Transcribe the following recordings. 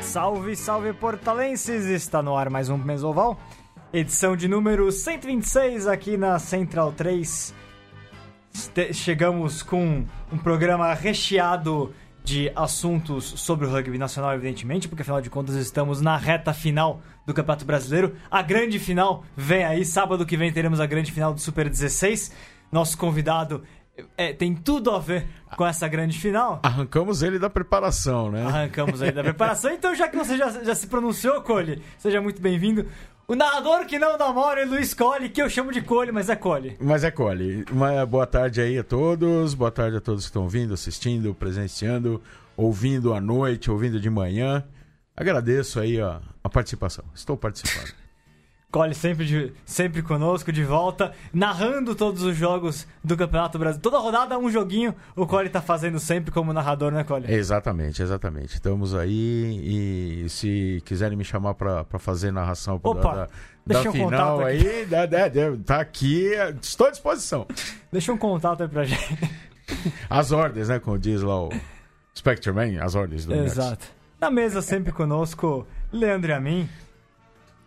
Salve, salve portalenses! Está no ar mais um Mesoval, edição de número 126 aqui na Central 3. Este- Chegamos com um programa recheado de assuntos sobre o rugby nacional, evidentemente, porque afinal de contas estamos na reta final do Campeonato Brasileiro. A grande final vem aí, sábado que vem teremos a grande final do Super 16. Nosso convidado é, tem tudo a ver com essa grande final. Arrancamos ele da preparação, né? Arrancamos aí da preparação. Então, já que você já, já se pronunciou, Cole, seja muito bem-vindo. O narrador que não namora é Luiz Cole, que eu chamo de Cole, mas é Cole. Mas é Cole. Uma boa tarde aí a todos. Boa tarde a todos que estão vindo, assistindo, presenciando, ouvindo à noite, ouvindo de manhã. Agradeço aí a participação. Estou participando. Cole sempre, de- sempre conosco, de volta, narrando todos os jogos do Campeonato Brasileiro. Toda rodada, um joguinho, o Cole tá fazendo sempre como narrador, né, Cole? exatamente, exatamente. Estamos aí e se quiserem me chamar pra fazer narração Opa, da, da deixa um final contato aqui. aí, da- da- da- tá aqui, estou à disposição. Deixa um contato aí pra gente. As ordens, né? Como diz lá o Spectre Man, as ordens do universo. Exato. Na mesa, sempre conosco, Leandro e a mim.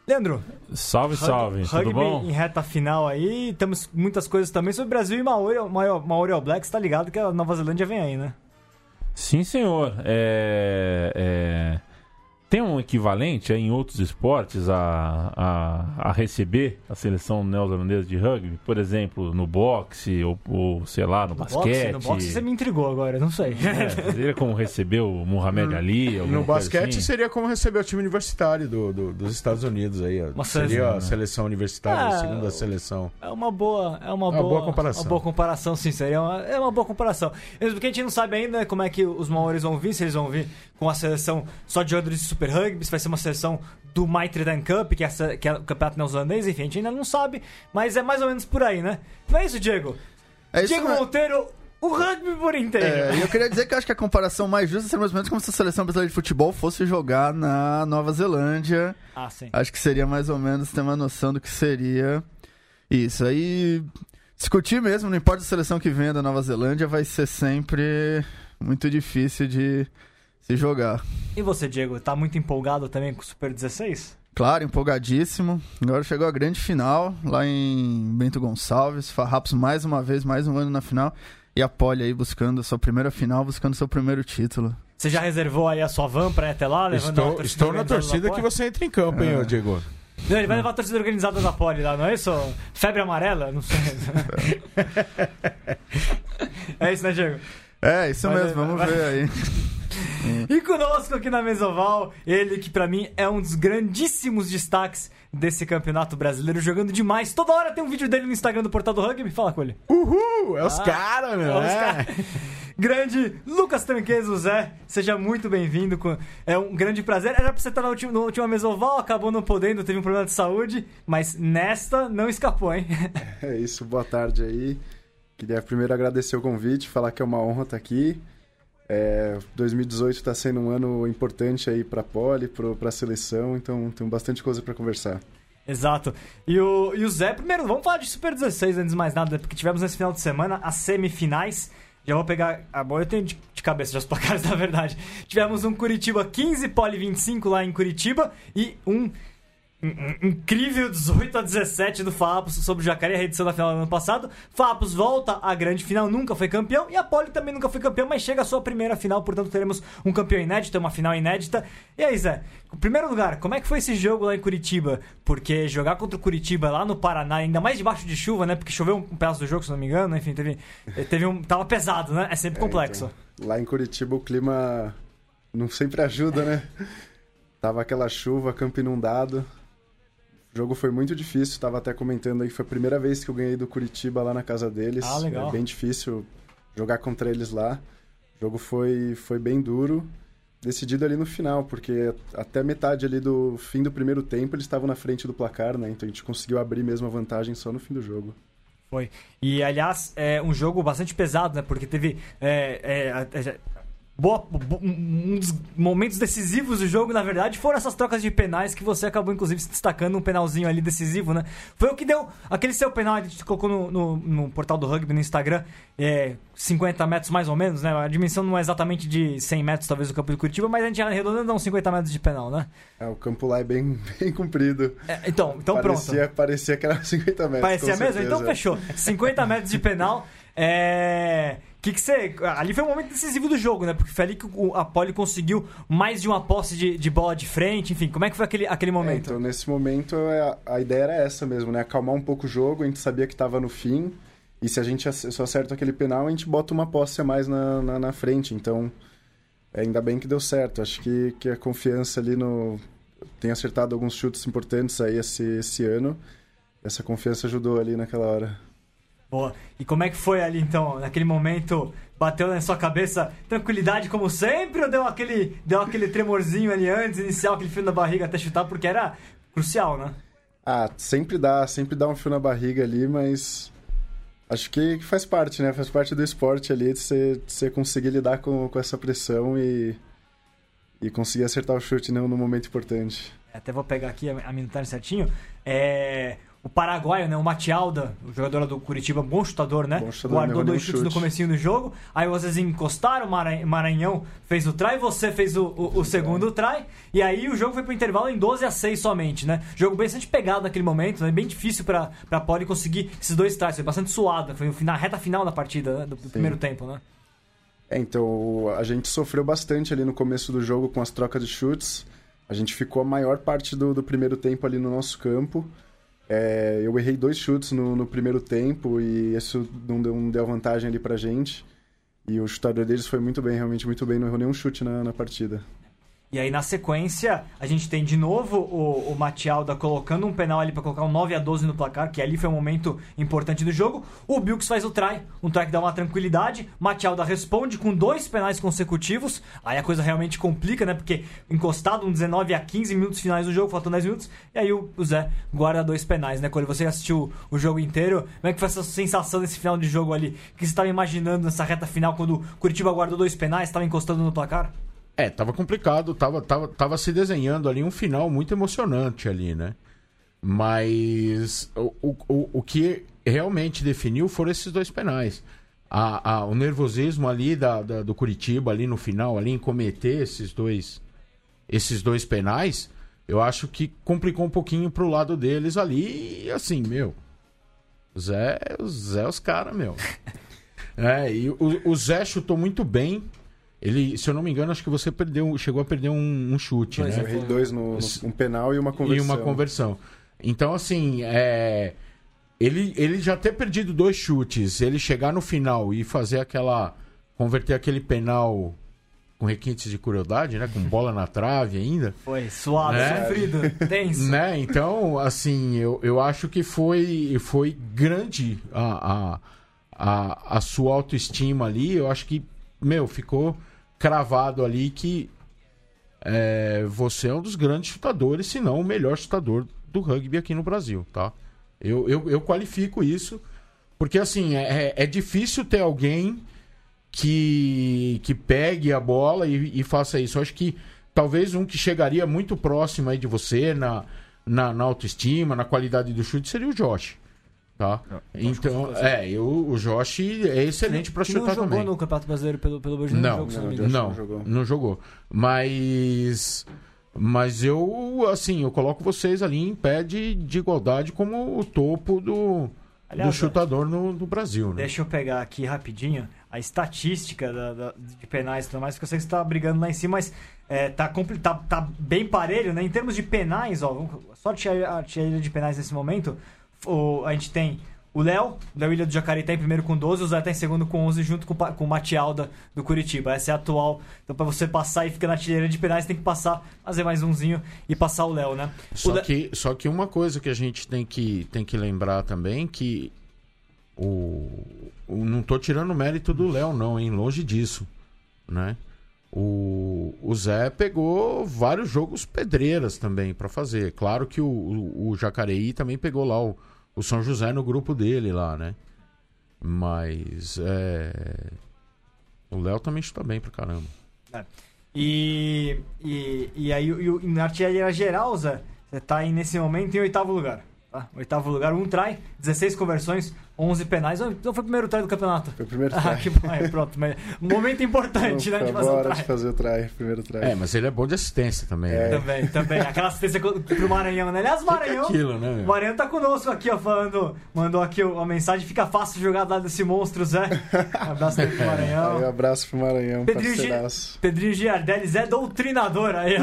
Leandro, Salve, salve, Rugby tudo bom? em reta final aí, temos muitas coisas também sobre Brasil e Maori, Maori, All Blacks, tá ligado que a Nova Zelândia vem aí, né? Sim, senhor. É, é, Tem um equivalente em outros esportes a, a, a receber a seleção neozelandesa de rugby? Por exemplo, no boxe ou, ou, sei lá, no, Boxe, basquete? no boxe você me intrigou agora, não sei. É, seria como receber o Muhammad Ali? No basquete assim? seria como receber o time universitário do, do- dos Estados Unidos aí. seria a né? seleção universitária, Ah, a segunda seleção. É uma boa, é uma, Uma boa, boa comparação. Uma boa comparação, sim, seria uma, é uma boa comparação. Mesmo porque a gente não sabe ainda como é que os Maoris vão vir, se eles vão vir com a seleção só de jogadores de Super Rugby, se vai ser uma seleção do Maitridan Cup, que é, essa- que é o campeonato neozelandês, enfim, a gente ainda não sabe, mas é mais ou menos por aí, né? Não é isso, Diego? É isso Diego mesmo. Monteiro, o rugby por inteiro. É, eu queria dizer que eu acho que a comparação mais justa seria mais ou menos como se a seleção brasileira de futebol fosse jogar na Nova Zelândia. Ah, sim. Acho que seria mais ou menos ter uma noção do que seria isso. Aí, discutir mesmo, não importa a seleção que venha da Nova Zelândia, vai ser sempre muito difícil de se jogar. E você, Diego, tá muito empolgado também com o Super 16? Claro, empolgadíssimo. Agora chegou a grande final lá em Bento Gonçalves. Farrapos mais uma vez, mais um ano na final. E a Poli aí buscando sua primeira final, buscando seu primeiro título. Você já reservou aí a sua van pra ir até lá? levando a Estou, torcida estou na torcida da que você entra em campo, hein, É. ô Diego? Não, ele vai levar a torcida organizada da Poli lá, não é isso? Febre amarela? Não sei. é isso, né, Diego? É, isso Vai- mesmo, vamos vai- ver aí. E conosco aqui na Mesoval, ele que pra mim é um dos grandíssimos destaques desse campeonato brasileiro, jogando demais. Toda hora tem um vídeo dele no Instagram do Portal do Rugby. Fala com ele. Uhul! É os Ah, caras, meu. É os é. cara- Grande Lucas Tranqueso Zé, seja muito bem-vindo. É um grande prazer. Era pra você estar na última, na última Mesoval, acabou não podendo, teve um problema de saúde, mas nesta não escapou, hein? É isso, boa tarde aí. Queria primeiro agradecer o convite, falar que é uma honra estar aqui. É, 2018 está sendo um ano importante aí para a Poli, para a seleção, então tem bastante coisa para conversar. Exato. E o, e o Zé, primeiro, vamos falar de Super 16 antes de mais nada, porque tivemos nesse final de semana as semifinais. Já vou pegar. Ah, bom, eu tenho de, de cabeça já os placares, na verdade. Tivemos um Curitiba 15, Poli 25 lá em Curitiba e um. Incrível 18 a 17 do Fapos sobre o Jacaré, a edição da final do ano passado. Fapos volta à grande final, nunca foi campeão. E a Poli também nunca foi campeão, mas chega à sua primeira final, portanto teremos um campeão inédito, uma final inédita. E aí, Zé, em primeiro lugar, como é que foi esse jogo lá em Curitiba? Porque jogar contra o Curitiba lá no Paraná, ainda mais debaixo de chuva, né? Porque choveu um pedaço do jogo, se não me engano, enfim, teve, teve um. Tava pesado, né? É sempre É, complexo. então, lá em Curitiba o clima não sempre ajuda, né? Tava aquela chuva, campo inundado. O jogo foi muito difícil, tava até comentando aí que foi a primeira vez que eu ganhei do Curitiba lá na casa deles. Ah, legal. É bem difícil jogar contra eles lá. O jogo foi, foi bem duro, decidido ali no final, porque até metade ali do fim do primeiro tempo eles estavam na frente do placar, né? Então a gente conseguiu abrir mesmo a vantagem só no fim do jogo. Foi. E, aliás, é um jogo bastante pesado, né? Porque teve. é, é, boa, bo- um dos momentos decisivos do jogo, na verdade, foram essas trocas de penais que você acabou, inclusive, se destacando um penalzinho ali decisivo, né? Foi o que deu. Aquele seu penal a gente colocou no, no, no portal do rugby no Instagram, é 50 metros mais ou menos, né? A dimensão não é exatamente de 100 metros, talvez, do campo de Curitiba, mas a gente arredondando dá uns 50 metros de penal, né? É, o campo lá é bem, bem comprido. É, então, então pronto. parecia, parecia que era 50 metros. Parecia mesmo? Então fechou. 50 metros de penal. É. Que que você. Ali foi o momento decisivo do jogo, né? Porque foi ali que o- a Poli conseguiu mais de uma posse de, de bola de frente, enfim. Como é que foi aquele, aquele É, momento? então, nesse momento, é, a ideia era essa mesmo, né? Acalmar um pouco o jogo, a gente sabia que estava no fim. E se a gente só acerta aquele penal, a gente bota uma posse a mais na, na, na frente. Então, é, ainda bem que deu certo. Acho que, que a confiança ali no... Tem acertado alguns chutes importantes aí esse, esse ano. Essa confiança ajudou ali naquela hora. Boa. E como é que foi ali então? Naquele momento, bateu na sua cabeça tranquilidade como sempre ou deu aquele, deu aquele tremorzinho ali antes, inicial, aquele fio na barriga até chutar? Porque era crucial, né? Ah, sempre dá, sempre dá um fio na barriga ali, mas acho que faz parte, né? Faz parte do esporte ali de você, você conseguir lidar com, com essa pressão e, e conseguir acertar o chute no, no momento importante. até vou pegar aqui a, a minutagem certinho. É, o paraguaio, né, o Matialda, o jogador do Curitiba, bom chutador, né? Bom chutador, Guardou dois chutes no chute. comecinho do jogo. Aí vocês encostaram, o Maran- Maranhão fez o try, você fez o, o- o segundo try. E aí o jogo foi pro intervalo em 12 a 6 somente, né? Jogo bastante pegado naquele momento, né? Bem difícil pra, pra Poli conseguir esses dois tries. Foi bastante suado, foi na reta final da partida, né? do, do primeiro tempo, né? É, então a gente sofreu bastante ali no começo do jogo com as trocas de chutes. A gente ficou a maior parte do, do primeiro tempo ali no nosso campo. É, eu errei dois chutes no, no primeiro tempo e isso não deu, não deu vantagem ali pra gente. E o chutador deles foi muito bem, realmente muito bem, não errou nenhum chute na, na partida. E aí, na sequência, a gente tem de novo o, o Matialda colocando um penal ali pra colocar um 9 a 12 no placar, que ali foi um momento importante do jogo. O Bilks faz o try, um try que dá uma tranquilidade. Matialda responde com dois penais consecutivos. Aí a coisa realmente complica, né? Porque encostado um 19 a 15 minutos finais do jogo, faltam 10 minutos. E aí o, o Zé guarda dois penais, né? Quando você assistiu o jogo inteiro, como é que foi essa sensação desse final de jogo ali? Que você estava imaginando nessa reta final quando o Curitiba guardou dois penais, estava encostando no placar? É, tava complicado, tava, tava, tava se desenhando ali um final muito emocionante ali, né? Mas o, o, o, que realmente definiu foram esses dois penais. A, a- o nervosismo ali da, da- do Curitiba ali no final, ali em cometer esses dois, esses dois penais, eu acho que complicou um pouquinho pro lado deles ali e assim, meu. Zé, Zé, os caras, meu. É, e o, o Zé chutou muito bem. Ele, se eu não me engano, acho que você perdeu, chegou a perder um, um chute, Pois né? Eu errei dois no, no- um penal e uma E conversão. uma conversão. Então, assim, é, ele, ele já ter perdido dois chutes, ele chegar no final e fazer aquela. converter aquele penal com requintes de crueldade, né? Com bola na trave ainda. Foi suado, É. sofrido, tenso. Né? Então, assim, eu, eu acho que foi, foi grande a, a, a, a sua autoestima ali. Eu acho que, meu, ficou cravado ali que é, você é um dos grandes chutadores, se não o melhor chutador do rugby aqui no Brasil, tá? Eu, eu, eu qualifico isso, porque assim, é, é difícil ter alguém que, que pegue a bola e, e faça isso. Eu acho que talvez um que chegaria muito próximo aí de você na, na, na autoestima, na qualidade do chute, seria o Josh. Tá? Então, é, eu, o Josh é excelente para Que não chutar jogou também. no Campeonato Brasileiro pelo, pelo Brasil Não, jogo, não não, não, não jogou. não jogou. Mas. Mas eu, assim, eu coloco vocês ali em pé de, de igualdade como o topo do, Aliás, do chutador no, no Brasil, né? Deixa eu pegar aqui rapidinho a estatística da- da- de penais e tudo mais, porque eu sei que você tá brigando lá em cima, mas é, tá, tá, tá bem parelho, né? Em termos de penais, ó, só tirar a artilharia de penais nesse momento, o- a gente tem o Léo, Léo Ilha do Jacaré tá em primeiro com 12, o Zé tá em segundo com 11, junto com, com o Matialda do Curitiba. Essa é a atual. Então, pra você passar e ficar na artilharia de penais, tem que passar, fazer mais umzinho e passar o Léo, né? O Só Lé- que, só que uma coisa que a gente tem que, tem que lembrar também que o, o- não tô tirando o mérito do Léo não, hein? Longe disso, né? O, o Zé pegou vários jogos pedreiras também para fazer. Claro que o, o, o Jacareí também pegou lá o, o São José no grupo dele lá, né? Mas é, o Léo também chuta bem pra caramba. E, e, e aí, e, e na artilharia geral, Zé, você tá aí nesse momento em oitavo lugar. Tá? Oitavo lugar, um try, 16 conversões, 11 penais. Então foi o primeiro try do campeonato. Foi o primeiro Ah, try. que bom. É, pronto. Mas um momento importante, né? De fazer o Agora try. de fazer o try, primeiro try. É, mas ele é bom de assistência também. É. né? Também, também. Aquela assistência pro Maranhão, né? Aliás, Maranhão. Aquilo, né? O? Maranhão tá conosco aqui, ó, falando. Mandou aqui uma mensagem. Fica fácil jogar do lado desse monstro, Zé. Um abraço aí pro Aí, Maranhão. um abraço pro Maranhão, Pedrinho parceiraço. Pedrinho Giardelli, Zé doutrinador aí,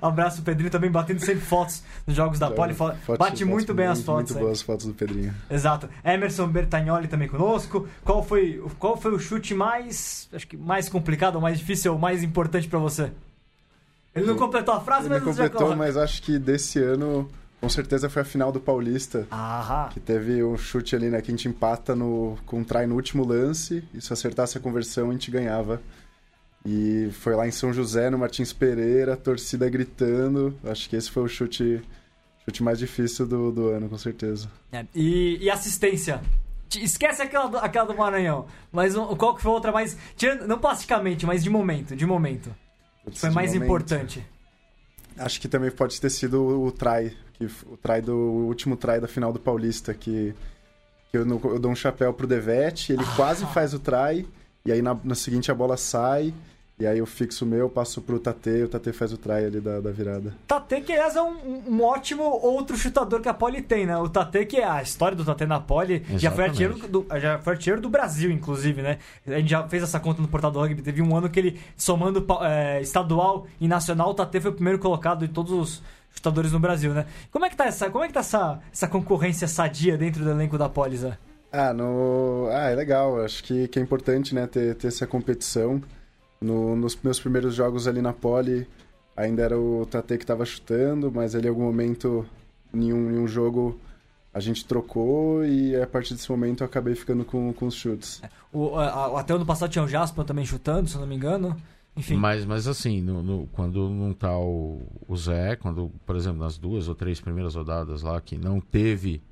ó. Abraço pro Pedrinho também, batendo sempre fotos nos jogos da Poli. Fo- Fotos- Bate muito bem as fotos. Muito aí. boas fotos do Pedrinho. Exato. Emerson Bertagnoli também conosco. Qual foi, qual foi o chute mais, acho que mais complicado, mais difícil, ou mais importante pra você? Ele não completou a frase, Ele mas já completou, mas acho que desse ano, com certeza foi a final do Paulista. Aham. Que teve um chute ali, né? Que a gente empata no, com um try no último lance. E se acertasse a conversão, a gente ganhava. E foi lá em São José, no Martins Pereira, a torcida gritando. Acho que esse foi o chute, chute mais difícil do, do ano, com certeza. É, E, e assistência. Esquece aquela do, aquela do Maranhão. Mas um- qual que foi a outra mais. Tirando, não plasticamente, mas de momento, de momento. Putz, Foi mais momento, importante. Acho que também pode ter sido o, o try. Que, o try do o último try da final do Paulista. Que, que eu, eu dou um chapéu pro Devete, ele quase faz o try. E aí na, na seguinte a bola sai. E aí eu fixo o meu, passo pro Tate, e o Tate faz o try ali da, da virada. Tate, que aliás é um, um- ótimo outro chutador que a Poli tem, né? O Tate, que é a história do Tate na Poli, já foi, artilheiro do, já foi artilheiro do Brasil, inclusive, né? A gente já fez essa conta no portal do rugby. Teve um ano que ele, somando é, estadual e nacional, o Tate foi o primeiro colocado de todos os chutadores no Brasil, né? Como é que tá essa, como é que tá essa, essa concorrência sadia dentro do elenco da Poli, Zé? Ah, no... ah, é legal. Acho que, que é importante, né, ter, ter essa competição. No- nos meus primeiros jogos ali na Poli, ainda era o Tate que estava chutando, mas ali em algum momento, em um, em um jogo, a gente trocou e a partir desse momento eu acabei ficando com, com os chutes. O, a- a- até o ano passado tinha o Jasper também chutando, se eu não me engano. Enfim. Mas, mas assim, no- no- quando não tá o, o Zé, quando, por exemplo, nas duas ou três primeiras rodadas lá, que não teve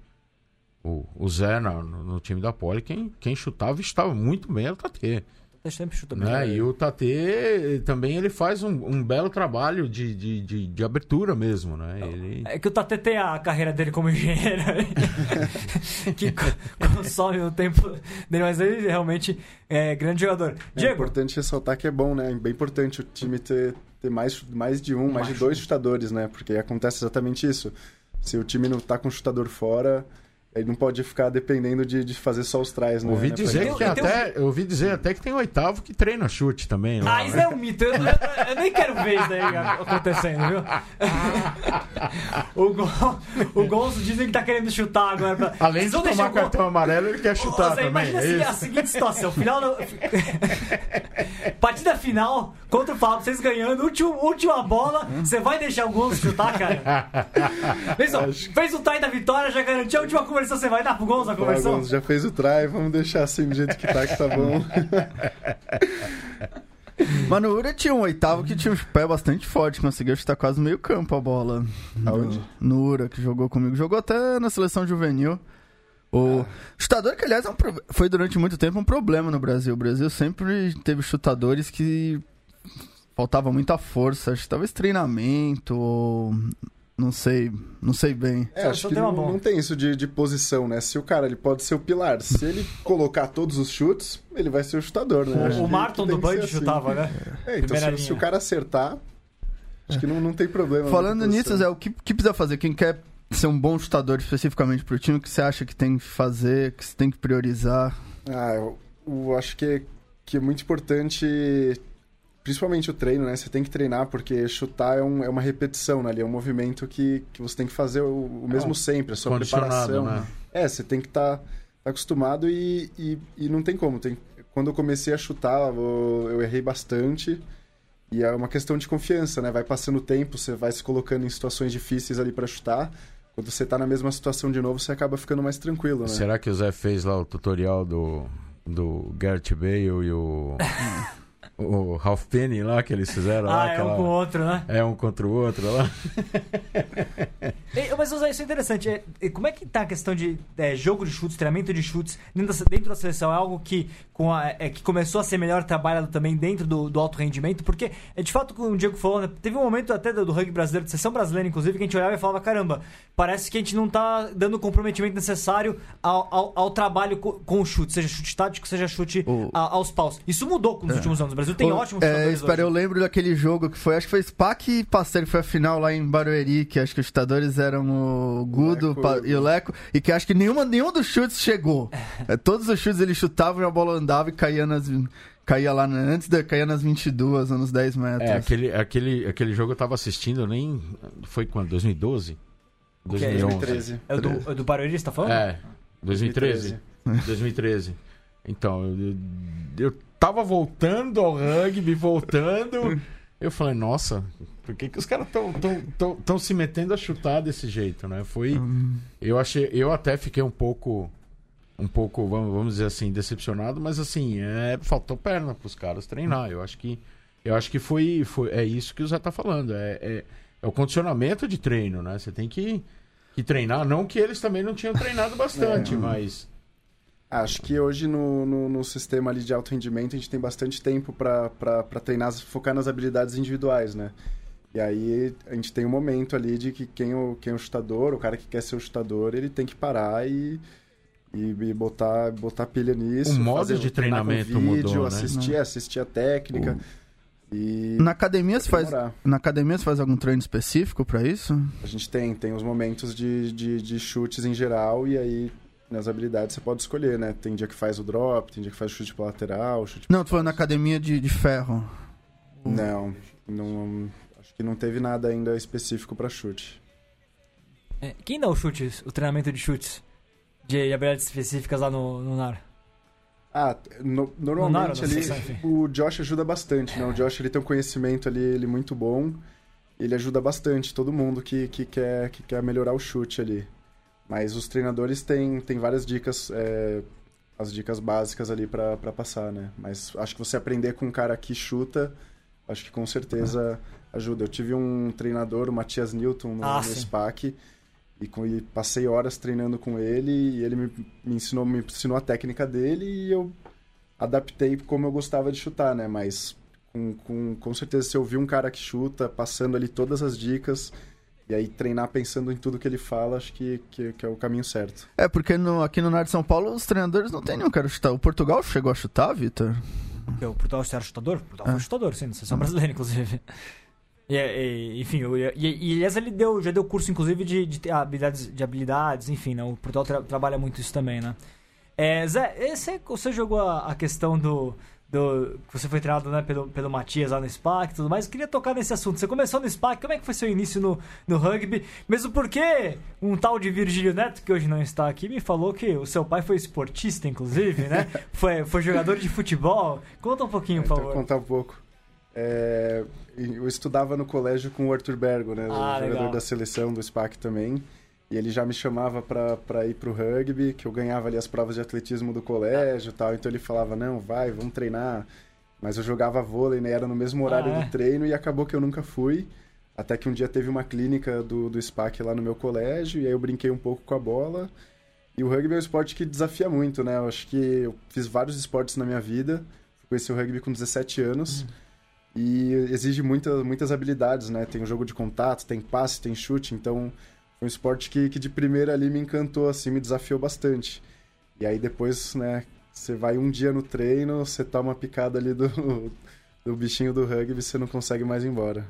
o, o Zé na- no, no time da Poli, quem, quem chutava estava muito bem era o Tate. Sempre chuta bem. Né? E o Tate também ele faz um, um belo trabalho de, de, de, de abertura mesmo, né? Ele... É que o Tate tem a carreira dele como engenheiro que co- consome o tempo dele, mas ele realmente é grande jogador. É Diego, importante ressaltar que é bom, né? É bem importante o time ter, ter mais, mais de um, mais de dois chutadores, né? Porque acontece exatamente isso. Se o time não tá com o chutador fora, ele não pode ficar dependendo de, de fazer só os trás, né? Ouvi né? Dizer ele- que Então- até, eu ouvi dizer até que tem o oitavo que treina chute também. lá, ah, isso né? é um mito. Eu, eu- eu nem quero ver isso aí acontecendo, viu? o, Gon- o Gonzo dizem que tá querendo chutar agora. Pra... Além Vocês de tomar o cartão amarelo, ele quer chutar Zé, também. Imagina é assim, a seguinte situação: final da... Partida final contra o Fábio, vocês ganhando, último, última bola, você vai deixar o Gonzo chutar, cara? Fez, ó, fez o tie da vitória, já garantiu a última conversão, você vai dar pro Gonzo a conversão? Gonzo, já fez o try, vamos deixar assim do jeito que tá, que tá bom. Mas no Ura tinha um oitavo que tinha um pé bastante forte, conseguiu chutar quase meio campo a bola. Aonde? No, no Ura, que jogou comigo. Jogou até na seleção juvenil. O chutador, que aliás é um pro- foi durante muito tempo um problema no Brasil. O Brasil sempre teve chutadores que faltava muita força. Acho que talvez treinamento ou... Não sei, não sei bem. É, acho que não, não tem isso de, de posição, né? Se o cara ele pode ser o pilar, se ele colocar todos os chutes, ele vai ser o chutador, né? Acho O que do tem que Band ser assim. chutava, né? É, então se, se o cara acertar, acho que não, não tem problema. Falando nisso. Zé, o que, que precisa fazer? Quem quer ser um bom chutador especificamente pro time, o que você acha que tem que fazer, que você tem que priorizar? Ah, eu, eu acho que é, que é muito importante, principalmente o treino, né? Você tem que treinar, porque chutar é, um- é uma repetição, né? Ali é um movimento que, que você tem que fazer o, o mesmo um sempre, a sua preparação. né? É, você tem que estar acostumado e, e, e não tem como. Tem, quando eu comecei a chutar, eu, eu errei bastante. E é uma questão de confiança, né? Vai passando o tempo, você vai se colocando em situações difíceis ali para chutar. Quando você tá na mesma situação de novo, você acaba ficando mais tranquilo, né? Será que o Zé fez lá o tutorial do, do Garrett Bale e o, o Ralph Penny lá que eles fizeram lá? Ah, é um aquela- com o outro, né? É um contra o outro lá. É, Mas isso é interessante. É, é, como é que tá a questão de é, jogo de chutes, treinamento de chutes dentro da, dentro da seleção? É algo que, com a- é, que começou a ser melhor trabalhado também dentro do, do alto rendimento? Porque, é, de fato, como o Diego falou, né, teve um momento até do, do rugby brasileiro, de seleção brasileira, inclusive, que a gente olhava e falava: caramba, parece que a gente não tá dando o comprometimento necessário ao, ao, ao trabalho co- com, o chute, seja chute tático, seja chute O- a- aos paus. Isso mudou nos últimos anos. O Brasil tem Ô, ótimos é, chutadores espera, hoje. eu lembro daquele jogo que foi, acho que foi SPAC e que foi a final lá em Barueri, que acho que os chutadores eram o Gudo Leco Pa- e o Leco, e que acho que nenhuma, nenhum dos chutes chegou. É, todos os chutes eles chutavam e a bola andava e caía nas. Caía lá, antes da. caía nas 22, ou nos 10 metros. É, aquele, aquele, aquele jogo eu tava assistindo, nem. Foi quando? 2012? que é 2011. 2013. É o do, é do Barueri, você tá falando? É, 2013. 2013. Então, eu, eu tava voltando ao rugby, voltando. Eu falei, nossa, por que, que os caras tão, tão, tão, tão se metendo a chutar desse jeito, né? Foi. Eu achei. Eu até fiquei um pouco. Um pouco, vamos, dizer assim, decepcionado, mas assim, é, faltou perna pros caras treinar. Eu acho que. Eu acho que foi, foi. É isso que o Zé tá falando. É, é, é o condicionamento de treino, né? Você tem que, que treinar. Não que eles também não tinham treinado bastante, É. mas. Acho que hoje no, no, no sistema ali de alto rendimento a gente tem bastante tempo para treinar, focar nas habilidades individuais, né? E aí a gente tem um momento ali de que quem é o, quem é o chutador, o cara que quer ser o chutador, ele tem que parar e, e, e botar, botar pilha nisso. O modo de treinar com treinamento mudou, né? assistir, assistir a técnica. E Na academia você faz. Na academia você faz algum treino específico pra isso? A gente tem, tem os momentos de, de, de chutes em geral e aí nas habilidades você pode escolher, né? Tem dia que faz o drop, tem dia que faz o chute pra lateral, chute Não, tô falando na academia de, de ferro. Não, não, acho que não teve nada ainda específico pra chute. É, Quem dá os chutes, o treinamento de chutes? De habilidades específicas lá no, no NAR? Ah, no- normalmente não, ali o Josh ajuda bastante, né? O Josh ele tem um conhecimento ali ele muito bom. Ele ajuda bastante todo mundo que, que, quer, que quer melhorar o chute ali. Mas os treinadores têm, têm várias dicas, é, as dicas básicas ali pra passar, né? Mas acho que você aprender com um cara que chuta, acho que com certeza ajuda. Eu tive um treinador, o Matias Newton, no, Ah, no. SPAC. E, com- e passei horas treinando com ele e ele me, me ensinou me ensinou a técnica dele e eu adaptei como eu gostava de chutar, né? Mas com, com, com certeza se eu ouvir um cara que chuta, passando ali todas as dicas e aí treinar pensando em tudo que ele fala, acho que, que, que é o caminho certo. É, porque no- aqui no Norte de São Paulo os treinadores não tem nenhum cara chutar. O Portugal chegou a chutar, Vitor? O Portugal era chutador? O Portugal Ah. foi chutador, sim, na seleção brasileira, inclusive. E, e, enfim, eu- e, e, aliás, ele deu, já deu curso, inclusive, de, de habilidades, de habilidades, enfim, né? O Portugal tra- trabalha muito isso também, né? É, Zé, esse, você jogou a, a questão do, do. que Você foi treinado né, pelo, pelo Matias lá no SPAC e tudo mais. Eu queria tocar nesse assunto. Você começou no SPAC, como é que foi seu início no, no rugby? Mesmo porque um tal de Virgílio Neto, que hoje não está aqui, me falou que o seu pai foi esportista, inclusive, né? foi, foi jogador de futebol. Conta um pouquinho, por Então, vou favor. contar um pouco. É, eu estudava no colégio com o Arthur Bergo, né? Ah, o jogador legal. da seleção do SPAC também. E ele já me chamava pra ir pro rugby, que eu ganhava ali as provas de atletismo do colégio e tal. Então ele falava, não, vai, vamos treinar. Mas eu jogava vôlei, né? Era no mesmo horário Ah, é? do treino e acabou que eu nunca fui. Até que um dia teve uma clínica do, do SPAC lá no meu colégio, e aí eu brinquei um pouco com a bola. E o rugby é um esporte que desafia muito, né? Eu acho que eu fiz vários esportes na minha vida. Conheci o rugby com 17 anos. E exige muita, muitas habilidades, né? Tem o jogo de contato, tem passe, tem chute. Então, um esporte que, que de primeira ali me encantou, assim, me desafiou bastante. E aí depois, né? Você vai um dia no treino, você toma uma picada ali do, do bichinho do rugby, você não consegue mais ir embora.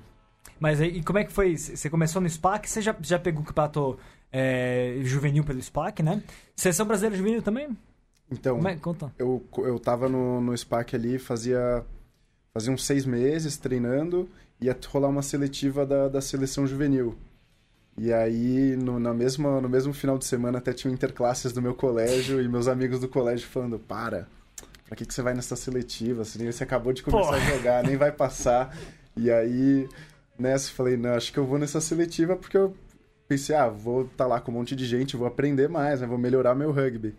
Mas aí, e como é que foi? Você começou no SPAC, você já, já pegou o campeonato é, juvenil pelo SPAC, né? Seleção brasileira juvenil também? Então, é? Conta. eu, eu tava no, no SPAC ali, fazia, fazia uns seis meses treinando, ia rolar uma seletiva da, da seleção juvenil. E aí, no, na mesma, no mesmo final de semana, até tinha interclasses do meu colégio e meus amigos do colégio falando: para, pra que, que você vai nessa seletiva? Você, você acabou de começar Pô. a jogar, nem vai passar. E aí, nessa, falei: não, acho que eu vou nessa seletiva porque eu pensei: ah, vou estar lá com um monte de gente, vou aprender mais, né, vou melhorar meu rugby.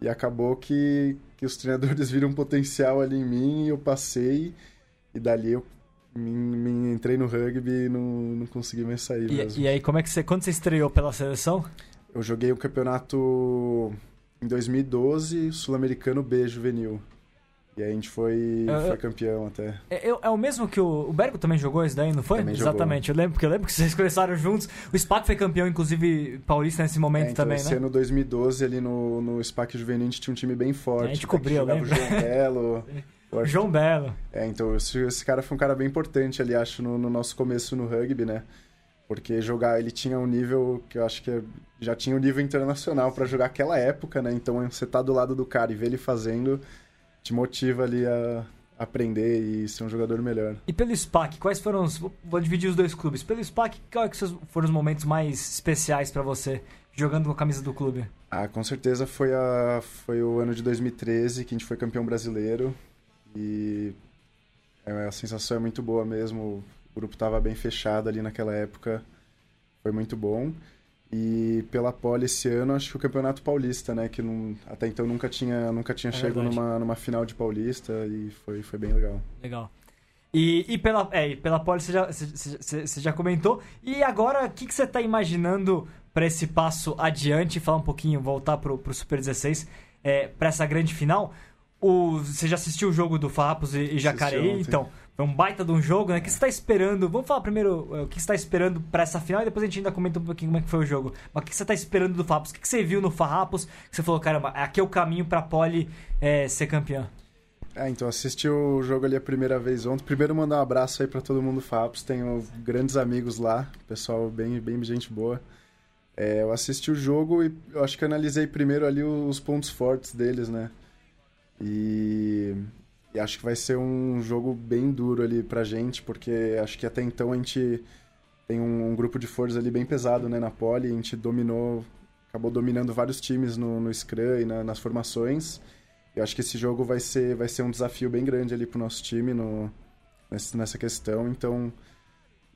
E acabou que, que os treinadores viram um potencial ali em mim e eu passei. E dali eu me, me entrei no rugby e não, não consegui mais sair. E, e aí, como é que você. Quando você estreou pela seleção? Eu joguei o campeonato em 2012, Sul-Americano B juvenil. E aí a gente foi, Eu- foi campeão até. É, é- é o mesmo que o. O Bergo também jogou esse daí, não foi? Também jogou. Exatamente. Eu lembro, porque eu lembro que vocês começaram juntos. O SPAC foi campeão, inclusive, paulista nesse momento É, então, também, esse né? ano 2012, ali no, no SPAC Juvenil, a gente tinha um time bem forte. A gente né, cobria, que jogava o João Belo. acho- João Belo. É, então esse, esse cara foi um cara bem importante ali, acho, no, no nosso começo no rugby, né? Porque jogar, ele tinha um nível que eu acho que é- já tinha um nível internacional pra jogar aquela época, né? Então você tá do lado do cara e ver ele fazendo, te motiva ali a aprender e ser um jogador melhor. E pelo SPAC, quais foram os. Vou dividir os dois clubes. Pelo SPAC, quais que foram os momentos mais especiais pra você jogando com a camisa do clube? Ah, com certeza foi, a, foi o ano de 2013 que a gente foi campeão brasileiro. E é, a sensação é muito boa mesmo. O grupo estava bem fechado ali naquela época. Foi muito bom. E pela Poli esse ano, acho que o Campeonato Paulista, né? Que não, até então nunca tinha, nunca tinha É chego verdade. numa, numa final de Paulista e foi, foi bem legal. Legal. E, e pela, é, e pela Poli você já, você, você- já comentou. E agora, o que, que você tá imaginando pra esse passo adiante? Falar um pouquinho, voltar pro, pro Super 16, é, pra essa grande final. O, você já assistiu o jogo do Farrapos e, e Jacareí? Então, foi um baita de um jogo, né? O que você tá esperando? Vamos falar primeiro é, o que você tá esperando pra essa final e depois a gente ainda comenta um pouquinho como é que foi o jogo. Mas o que você tá esperando do Farrapos? O que, você viu no Farrapos que você falou, caramba, aqui é o caminho pra Poli é, ser campeã? É, então assisti o jogo ali a primeira vez ontem. Primeiro mandar um abraço aí pra todo mundo do FAPS. Tenho grandes amigos lá, pessoal bem, bem gente boa. É, eu assisti o jogo e eu acho que analisei primeiro ali os pontos fortes deles, né? E, e acho que vai ser um jogo bem duro ali pra gente, porque acho que até então a gente tem um, um grupo de forças ali bem pesado, né, na pole. A gente dominou, acabou dominando vários times no, no Scrum e na- nas formações. Eu acho que esse jogo vai ser, vai ser um desafio bem grande ali pro nosso time no, nessa questão. Então,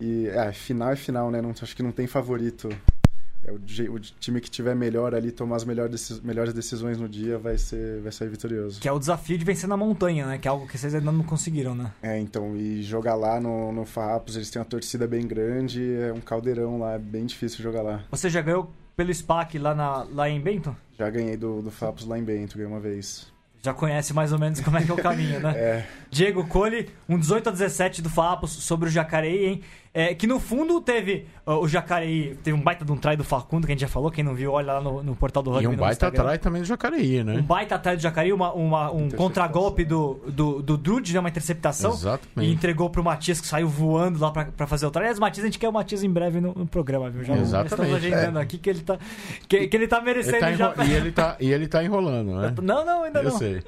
e, é, final é final, né? Não, acho que não tem favorito. É o, o time que tiver melhor ali, tomar as melhores, melhores decisões no dia, vai ser, vai sair vitorioso. Que é o desafio de vencer na montanha, né? Que é algo que vocês ainda não conseguiram, né? É, então, e jogar lá no, no Farrapos, eles têm uma torcida bem grande, é um caldeirão lá, é bem difícil jogar lá. Você já ganhou pelo SPAC lá, na, lá em Bento? Já ganhei do, do Farrapos lá em Bento, ganhei uma vez. Já conhece mais ou menos como é que é o caminho, né? É, Diego Cole, um 18 a 17 do Farrapos sobre o Jacareí, hein? É, que no fundo teve ó, o Jacareí, teve um baita de um try do Facundo, que a gente já falou, quem não viu, olha lá no, no portal do rugby E um baita atrás também do Jacareí, Um né? baita atrás do Jacareí, uma, uma- um contragolpe do, do, do Drude, né? Uma interceptação. E Exatamente. entregou pro Matias, que saiu voando lá pra, pra fazer o try. Aliás, Matias, a gente quer o Matias em breve no, no programa, viu? Já Exatamente. estamos agendando aqui que ele tá, que, que ele tá Ele merecendo tá já. e, ele tá, e ele tá enrolando, né? Não, não, ainda Eu não. sei.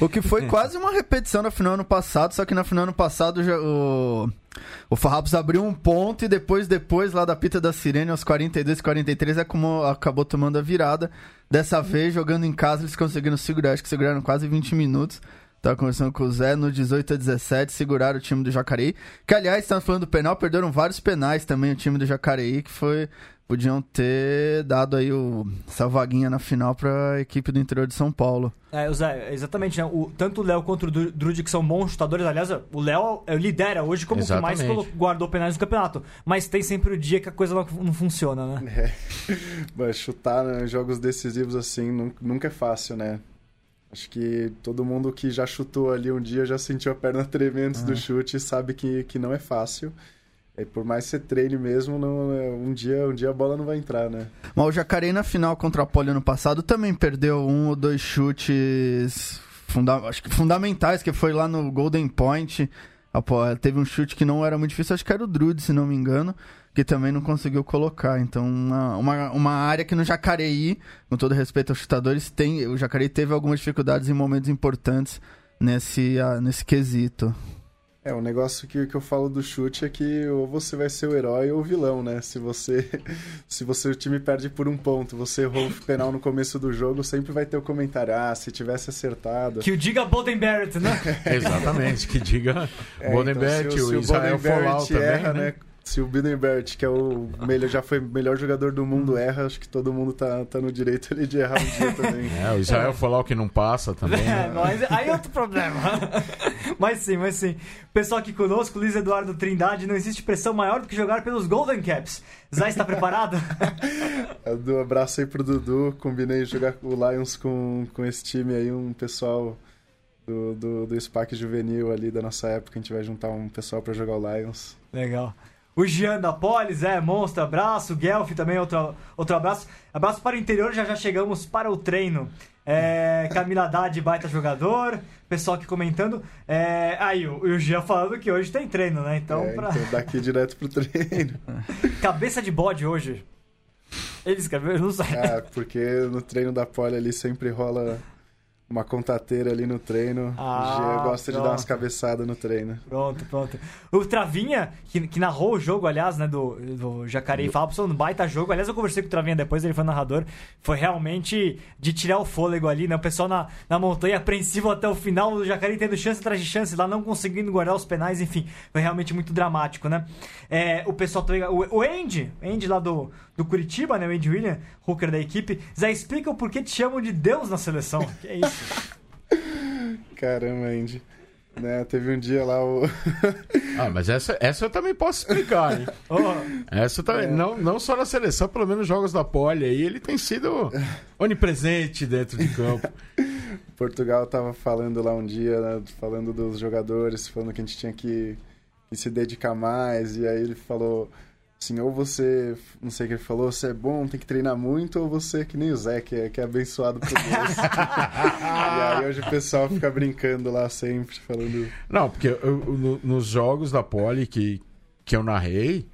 O que foi quase uma repetição da final ano passado, só que na final ano passado já- o, o Farrapos abriu um ponto e depois, depois lá da pita da Sirene, aos 42 e 43, é como acabou tomando a virada. Dessa vez, jogando em casa, eles conseguiram segurar, acho que seguraram quase 20 minutos. Tava conversando com o Zé no 18 a 17, seguraram o time do Jacareí. Que, aliás, estamos falando do penal, perderam vários penais também o time do Jacareí, que foi. Podiam ter dado aí o, essa vaguinha na final pra equipe do interior de São Paulo. É, Zé, exatamente, né? O, tanto o Léo quanto o Dru- Drude, que são bons chutadores, aliás, o Léo é, lidera hoje como o que mais guardou penais no campeonato. Mas tem sempre o dia que a coisa não, não funciona, né? Mas chutar né, jogos decisivos assim nun- nunca é fácil, né? Acho que todo mundo que já chutou ali um dia já sentiu a perna tremer antes do chute e sabe que, que não é fácil. E por mais que você treine mesmo, não, é- um, dia, um dia a bola não vai entrar, né? Mas o Jacareí na final contra a Poli ano passado também perdeu um ou dois chutes funda acho que fundamentais, que foi lá no Golden Point. A Po- Teve um chute que não era muito difícil, acho que era o Drude, se não me engano, que também não conseguiu colocar. Então, uma, uma, uma área que no Jacareí, com todo respeito aos chutadores, tem, o Jacareí teve algumas dificuldades em momentos importantes nesse, ah, nesse quesito. É, o negócio que, que eu falo do chute é que ou você vai ser o herói ou o vilão, né? Se você se você o time perde por um ponto, você errou o penal no começo do jogo, sempre vai ter o comentário, ah, se tivesse acertado. Que o diga Bolden Barrett, né? Exatamente, que diga É, Bodenbert, então, se o Israel Bodenbert Folau também, erra, né? Se o Bidenbert, que é o melhor, já foi o melhor jogador do Hum. mundo, erra, acho que todo mundo tá, tá no direito ali de errar um dia também. É, o Israel Folau que não passa também. É, né? mas aí é outro problema. Mas sim, mas sim. Pessoal aqui conosco, Luiz Eduardo Trindade, não existe pressão maior do que jogar pelos Golden Caps. Zé está preparado? Um abraço aí pro Dudu, combinei jogar o Lions com, com esse time aí, um pessoal do, do, do SPAC juvenil ali da nossa época, a gente vai juntar um pessoal para jogar o Lions. Legal. O Jean da Polis, é, monstro, abraço. Guelph também, outro, outro abraço. Abraço para o interior, já já chegamos para o treino. É, Camila Haddad, baita jogador. Pessoal aqui comentando. É, aí, o, o Jean falando que hoje tem treino, né? Então, é, pra... então daqui direto pro treino. Cabeça de bode hoje. Ele escreveu, eu não sei. Ah, porque no treino da Poli ali sempre rola uma contateira ali no treino. Ah, gosta de dar umas cabeçadas no treino. Pronto, pronto. O Travinha, que, que narrou o jogo, aliás, né, do, do Jacareí Fabson, um baita jogo. Aliás, eu conversei com o Travinha depois, ele foi narrador. Foi realmente de tirar o fôlego ali, né? O pessoal na, na montanha apreensivo até o final, o Jacareí tendo chance atrás de chance lá, não conseguindo guardar os penais, enfim. Foi realmente muito dramático, né? É, o pessoal. O, o Andy, Andy lá do, do Curitiba, né? O Andy William, hooker da equipe. Zé, explica o porquê te chamam de Deus na seleção. Que é isso? Caramba, Andy. Né, teve um dia lá o. Ah, mas essa, essa eu também posso explicar, hein? Ô, Essa também, não, não só na seleção, pelo menos nos jogos da Poli aí, ele tem sido onipresente dentro de campo. Portugal tava falando lá um dia, né, falando dos jogadores, falando que a gente tinha que, que se dedicar mais, e aí ele falou assim, ou você, não sei o que ele falou, você é bom, tem que treinar muito, ou você é que nem o Zé, que é, que é abençoado por Deus. e aí hoje o pessoal fica brincando lá sempre, falando... Não, porque eu- eu- no- nos jogos da Poli que, que eu narrei,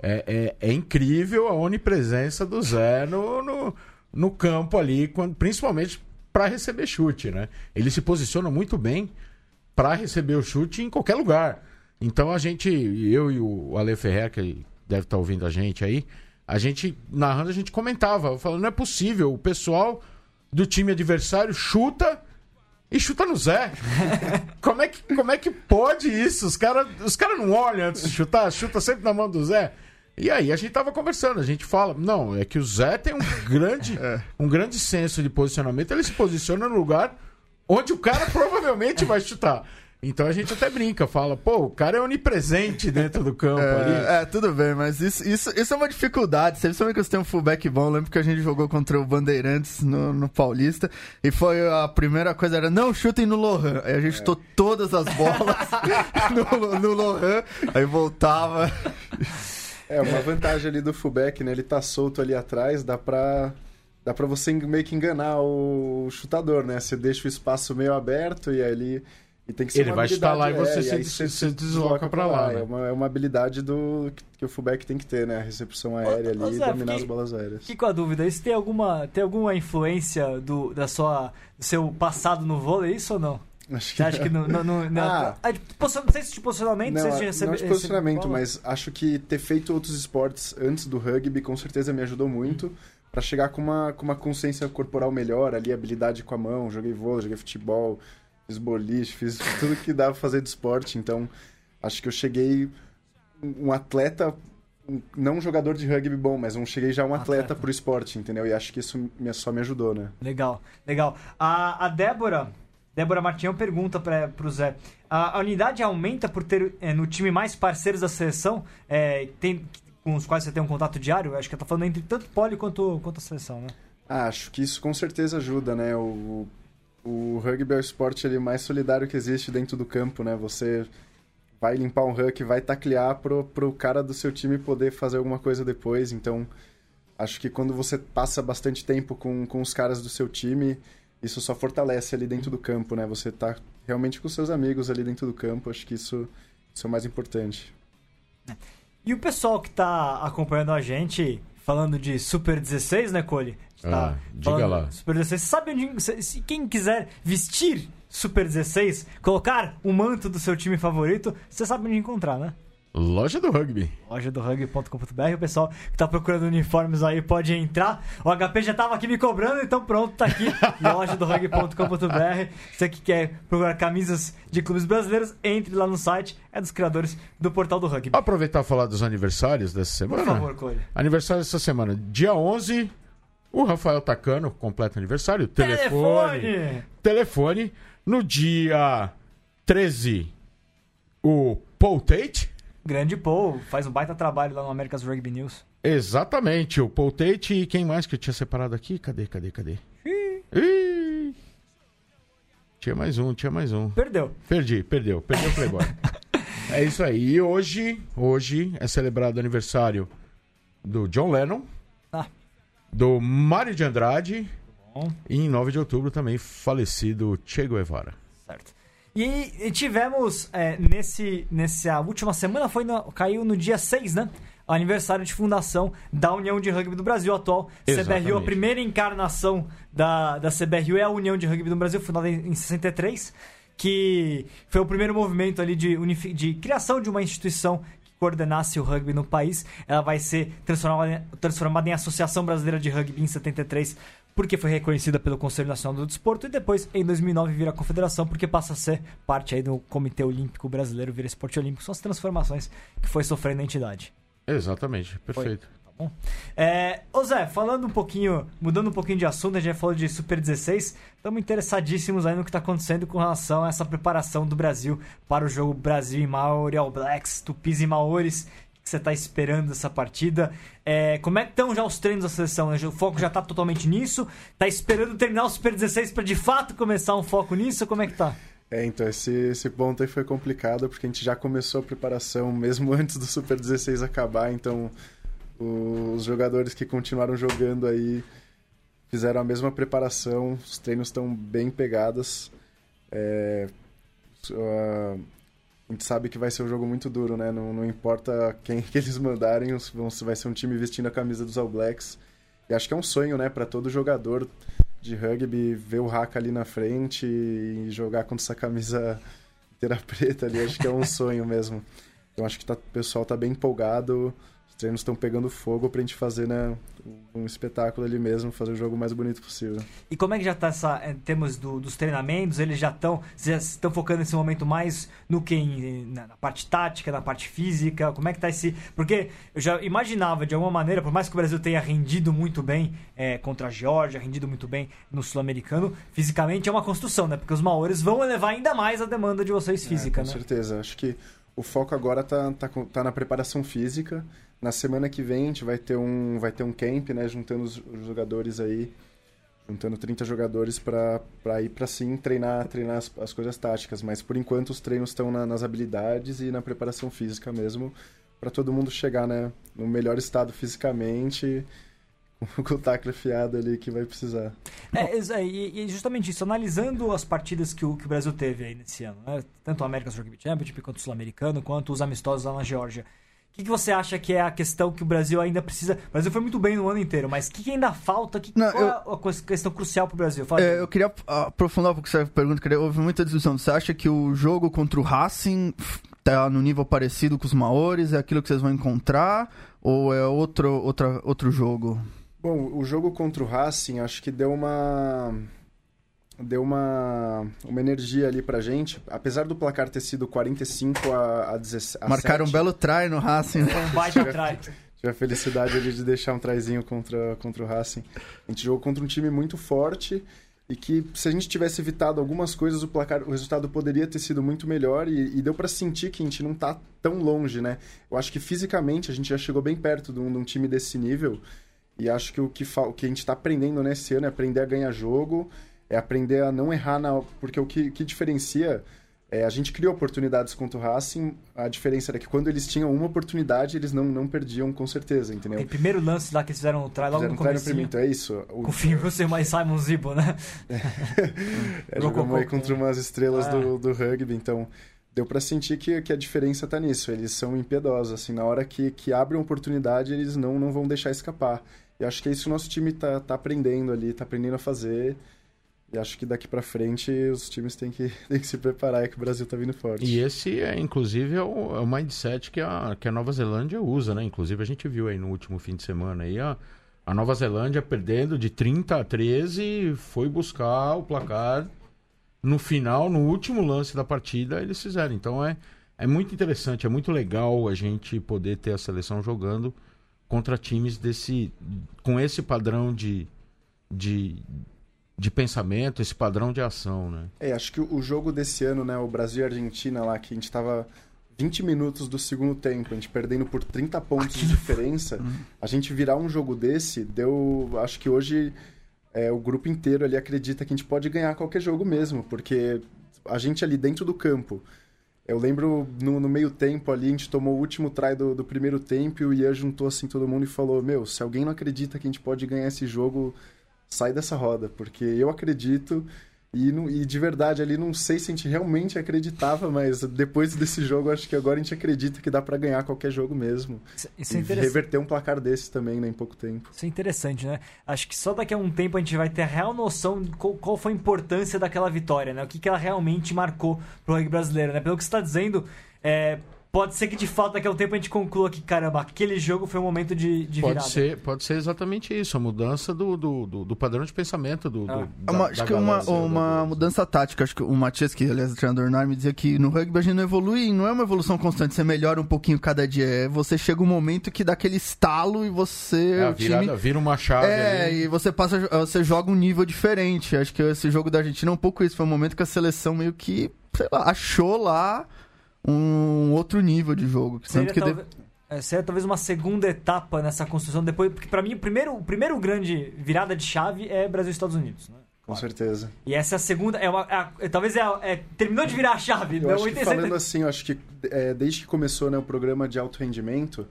é, é, é incrível a onipresença do Zé no, no, no campo ali, quando, principalmente para receber chute, né? Ele se posiciona muito bem para receber o chute em qualquer lugar. Então a gente, eu e o Ale Ferrer, que deve estar ouvindo a gente aí, a gente, narrando, a gente comentava, falando, não é possível, o pessoal do time adversário chuta e chuta no Zé. como, é que, como é que pode isso? Os caras os cara não olham antes de chutar, chuta sempre na mão do Zé. E aí a gente tava conversando, a gente fala, não, é que o Zé tem um grande, um grande senso de posicionamento, ele se posiciona no lugar onde o cara provavelmente vai chutar. Então a gente até brinca, fala, pô, o cara é onipresente dentro do campo ali. É, é, tudo bem, mas isso, isso, isso é uma dificuldade. Principalmente que você tem um fullback bom. Eu lembro que a gente jogou contra o Bandeirantes no, no Paulista. E foi a primeira coisa: era não chutem no Lohan. Aí a gente chutou todas as bolas no, no Lohan. Aí voltava. É, uma vantagem ali do fullback, né, ele tá solto ali atrás, dá pra... Dá pra você meio que enganar o chutador, né? Você deixa o espaço meio aberto e aí ele... E tem que ser Ele vai chutar lá e você é, se des- você se desloca pra lá, né? É, uma, é uma habilidade do, que o fullback tem que ter, né? A recepção aérea ali e dominar fiquei- as bolas aéreas. Fiquei com a dúvida, isso tem alguma, tem alguma influência do, da sua, do seu passado no vôlei, isso ou não? Acho Você acha que não... não, não, não Ah. Ah, não sei se de posicionamento, Não, se de não receber, de posicionamento, receber mas acho que ter feito outros esportes antes do rugby com certeza me ajudou muito pra chegar com uma, com uma consciência corporal melhor ali, habilidade com a mão. Joguei vôlei, joguei futebol, fiz boliche, fiz tudo que dava pra fazer de esporte. Então, acho que eu cheguei um atleta, um- não um jogador de rugby bom, mas um, cheguei já um atleta, Atleta. pro esporte, entendeu? E acho que isso me- só me ajudou, né? Legal, legal. A, a Débora, Débora Martinhão pergunta para pro Zé: a, a unidade aumenta por ter é, no time mais parceiros da seleção, é, tem, com os quais você tem um contato diário? Acho que ela tá falando entre tanto pole quanto, quanto a seleção, né? Ah, acho que isso com certeza ajuda, né? O, o rugby é o esporte ali mais solidário que existe dentro do campo, né? Você vai limpar um huck, vai taclear pro, pro cara do seu time poder fazer alguma coisa depois. Então, acho que quando você passa bastante tempo com, com os caras do seu time, isso só fortalece ali dentro do campo, né? Você tá realmente com seus amigos ali dentro do campo. Acho que isso, isso é o mais importante. E o pessoal que tá acompanhando a gente, falando de Super 16, né, Cole? Ah, diga lá. Super 16. Você sabe onde. se quem quiser vestir Super 16, colocar o manto do seu time favorito, você sabe onde encontrar, né? Loja do rugby. loja do rugby.com.br. O pessoal que tá procurando uniformes aí pode entrar. O HP já tava aqui me cobrando, então pronto, tá aqui. loja do rugby.com.br. Você que quer procurar camisas de clubes brasileiros, entre lá no site. É dos criadores do portal do rugby. Aproveitar e falar dos aniversários dessa Por semana. favor, Cole. Aniversário dessa semana. Dia 11, o Rafael Tacano, completo aniversário. Telefone. Telefone! Telefone. No dia 13, o Paul Tate. Grande Paul, faz um baita trabalho lá no America's Rugby News. Exatamente, o Paul Tate e quem mais que eu tinha separado aqui? Cadê, cadê, cadê? Ih! Tinha mais um, tinha mais um. Perdeu. Perdi, perdeu, perdeu o Playboy. é isso aí. E hoje, hoje é celebrado o aniversário do John Lennon, Ah. do Mário de Andrade Bom. e em 9 de outubro também falecido Che Guevara. Certo. E, e tivemos é, nesse nessa última semana foi no- caiu no dia 6, né? Aniversário de fundação da União de Rugby do Brasil atual. CBRU, a primeira encarnação da, da CBRU é a União de Rugby do Brasil, fundada em, em 63, que foi o primeiro movimento ali de, de criação de uma instituição que coordenasse o rugby no país. Ela vai ser transformada, transformada em Associação Brasileira de Rugby em 73, porque foi reconhecida pelo Conselho Nacional do Desporto e depois em 2009 vira a Confederação porque passa a ser parte aí do Comitê Olímpico Brasileiro, vira Esporte Olímpico. São as transformações que foi sofrendo a entidade. Exatamente, perfeito. É, ô Zé, falando um pouquinho, mudando um pouquinho de assunto, a gente já falou de Super 16, estamos interessadíssimos aí no que está acontecendo com relação a essa preparação do Brasil para o jogo Brasil e Maori All Blacks, Tupis e Maores. Que você está esperando dessa partida? É, como é que estão já os treinos da seleção? O foco já está totalmente nisso? Tá esperando terminar o Super 16 para de fato começar um foco nisso? Como é que tá? É, então, esse, esse ponto aí foi complicado, porque a gente já começou a preparação mesmo antes do Super 16 acabar, então os jogadores que continuaram jogando aí fizeram a mesma preparação, os treinos estão bem pegados. É, a gente sabe que vai ser um jogo muito duro, né? Não, não importa quem que eles mandarem, vai ser um time vestindo a camisa dos All Blacks. E acho que é um sonho, né, para todo jogador de rugby ver o Haka ali na frente e jogar com essa camisa inteira preta ali, acho que é um sonho mesmo. Então acho que tá- o pessoal tá bem empolgado, treinos estão pegando fogo pra gente fazer, né, um espetáculo ali mesmo, fazer o jogo mais bonito possível. E como é que já tá essa, em termos do- dos treinamentos? Eles já estão estão focando nesse momento mais no que? Em- na, na parte tática, na parte física? Como é que tá esse. Porque eu já imaginava, de alguma maneira, por mais que o Brasil tenha rendido muito bem é, contra a Geórgia, rendido muito bem no Sul-Americano, fisicamente é uma construção, né? Porque os maores vão elevar ainda mais a demanda de vocês física, É, com né? certeza. Acho que o foco agora tá, tá, tá na preparação física. Na semana que vem a gente vai ter um, vai ter um camp, né? Juntando os, jogadores aí. Juntando 30 jogadores para ir para sim treinar, treinar as, as coisas táticas. Mas por enquanto os treinos estão na- nas habilidades e na preparação física mesmo. para todo mundo chegar né, no melhor estado fisicamente. Com o taco afiado ali que vai precisar. É, e, e justamente isso, analisando as partidas que o, que o Brasil teve aí nesse ano, né? tanto o American Rugby Championship quanto o Sul-Americano, quanto os amistosos lá na Geórgia. O que, que você acha que é a questão que o Brasil ainda precisa? O Brasil foi muito bem no ano inteiro, mas o que, que ainda falta? Que, Não, qual eu- é a coisa- questão crucial para o Brasil? Fala É, eu queria aprofundar um pouco essa pergunta, que houve muita discussão. Você acha que o jogo contra o Racing tá no nível parecido com os Maores? É aquilo que vocês vão encontrar? Ou é outro, outra, outro jogo? Bom, o jogo contra o Racing acho que deu uma deu uma uma energia ali pra gente, apesar do placar ter sido 45 a, a 17. a Marcaram um 7, belo try no Racing. né? Foi um baita try. Tive a felicidade ali de deixar um traizinho contra, contra o Racing. A gente jogou contra um time muito forte e que se a gente tivesse evitado algumas coisas, o placar, o resultado poderia ter sido muito melhor e, e deu pra sentir que a gente não tá tão longe, né? Eu acho que fisicamente a gente já chegou bem perto de um, de um time desse nível e acho que o que, o que a gente tá aprendendo nesse ano é aprender a ganhar jogo, é aprender a não errar na... Porque o que, que diferencia... É, a gente criou oportunidades contra o Racing, a diferença era que quando eles tinham uma oportunidade, eles não, não perdiam com certeza, entendeu? Aquele primeiro lance lá que eles fizeram o try logo Fizeram no começo. então é isso. O, Com o Finn Russell e mais Simon Zibo, né? é, Jogou jogamos aí contra umas estrelas Ah. do, do rugby, então deu pra sentir que, que a diferença tá nisso. Eles são impiedosos, assim, na hora que, que abrem uma oportunidade, eles não, não vão deixar escapar. E acho que é isso que o nosso time tá, tá aprendendo ali, tá aprendendo a fazer. E acho que daqui pra frente os times têm que, têm que se preparar, é que o Brasil tá vindo forte. E esse, é, inclusive, é o, é o mindset que a, que a Nova Zelândia usa, né? Inclusive, a gente viu aí no último fim de semana aí a, a Nova Zelândia perdendo de 30 a 13, foi buscar o placar no final, no último lance da partida, eles fizeram. Então é, é muito interessante, é muito legal a gente poder ter a seleção jogando contra times desse com esse padrão de, de, de pensamento, esse padrão de ação, né? É, acho que o jogo desse ano, né, o Brasil e a Argentina lá, que a gente tava 20 minutos do segundo tempo, a gente perdendo por 30 pontos de diferença, a gente virar um jogo desse, deu. Acho que hoje é, o grupo inteiro ali acredita que a gente pode ganhar qualquer jogo mesmo, porque a gente ali dentro do campo. Eu lembro no, no meio tempo ali, a gente tomou o último try do, do primeiro tempo e o Ian juntou assim todo mundo e falou: Meu, se alguém não acredita que a gente pode ganhar esse jogo, sai dessa roda, porque eu acredito. E, não- e de verdade ali, não sei se a gente realmente acreditava, mas depois desse jogo, acho que agora a gente acredita que dá pra ganhar qualquer jogo mesmo. Isso, isso é interessante. reverter um placar desse também, né, em pouco tempo. Isso é interessante, né? Acho que só daqui a um tempo a gente vai ter a real noção de qual, qual foi a importância daquela vitória, né? O que, que ela realmente marcou pro rugby brasileiro, né? Pelo que você está dizendo, é, pode ser que de fato daqui a um tempo a gente conclua que, caramba, aquele jogo foi um momento de, de Pode virada. ser, pode ser exatamente isso, a mudança do, do, do, do padrão de pensamento do, do- Ah. da- Uma- da acho que galera uma, dos uma mudança tática. Acho que o Matias, que aliás é o treinador Nar, me dizia que no rugby a gente não evolui, não é uma evolução constante, você melhora um pouquinho cada dia. É você chega um momento que dá aquele estalo e você. É, a o virada time. vira uma chave É, ali. e você passa, você joga um nível diferente. Acho que esse jogo da Argentina é um pouco isso. Foi um momento que a seleção meio que, sei lá, achou lá um outro nível de jogo. Seria, Tanto que talvez, é, seria talvez uma segunda etapa nessa construção depois, porque pra mim o primeiro, o primeiro grande virada de chave é Brasil e Estados Unidos, né? Com certeza. E essa é a segunda, é uma, é a- é- talvez é, a- é- terminou de virar a chave. Eu não, acho que 87 falando assim, eu acho que é, desde que começou né, o programa de alto rendimento,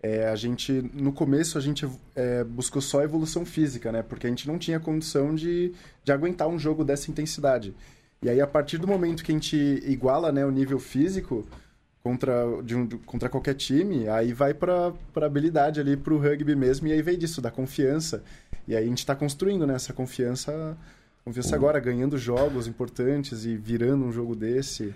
é, a gente, no começo, a gente é, buscou só evolução física, né? Porque a gente não tinha condição de, de aguentar um jogo dessa intensidade. E aí, a partir do momento que a gente iguala né, o nível físico contra, de um- contra qualquer time, aí vai pra habilidade ali, pro rugby mesmo, e aí vem disso, da confiança. E aí a gente tá construindo né, essa confiança, confiança agora, ganhando jogos importantes e virando um jogo desse.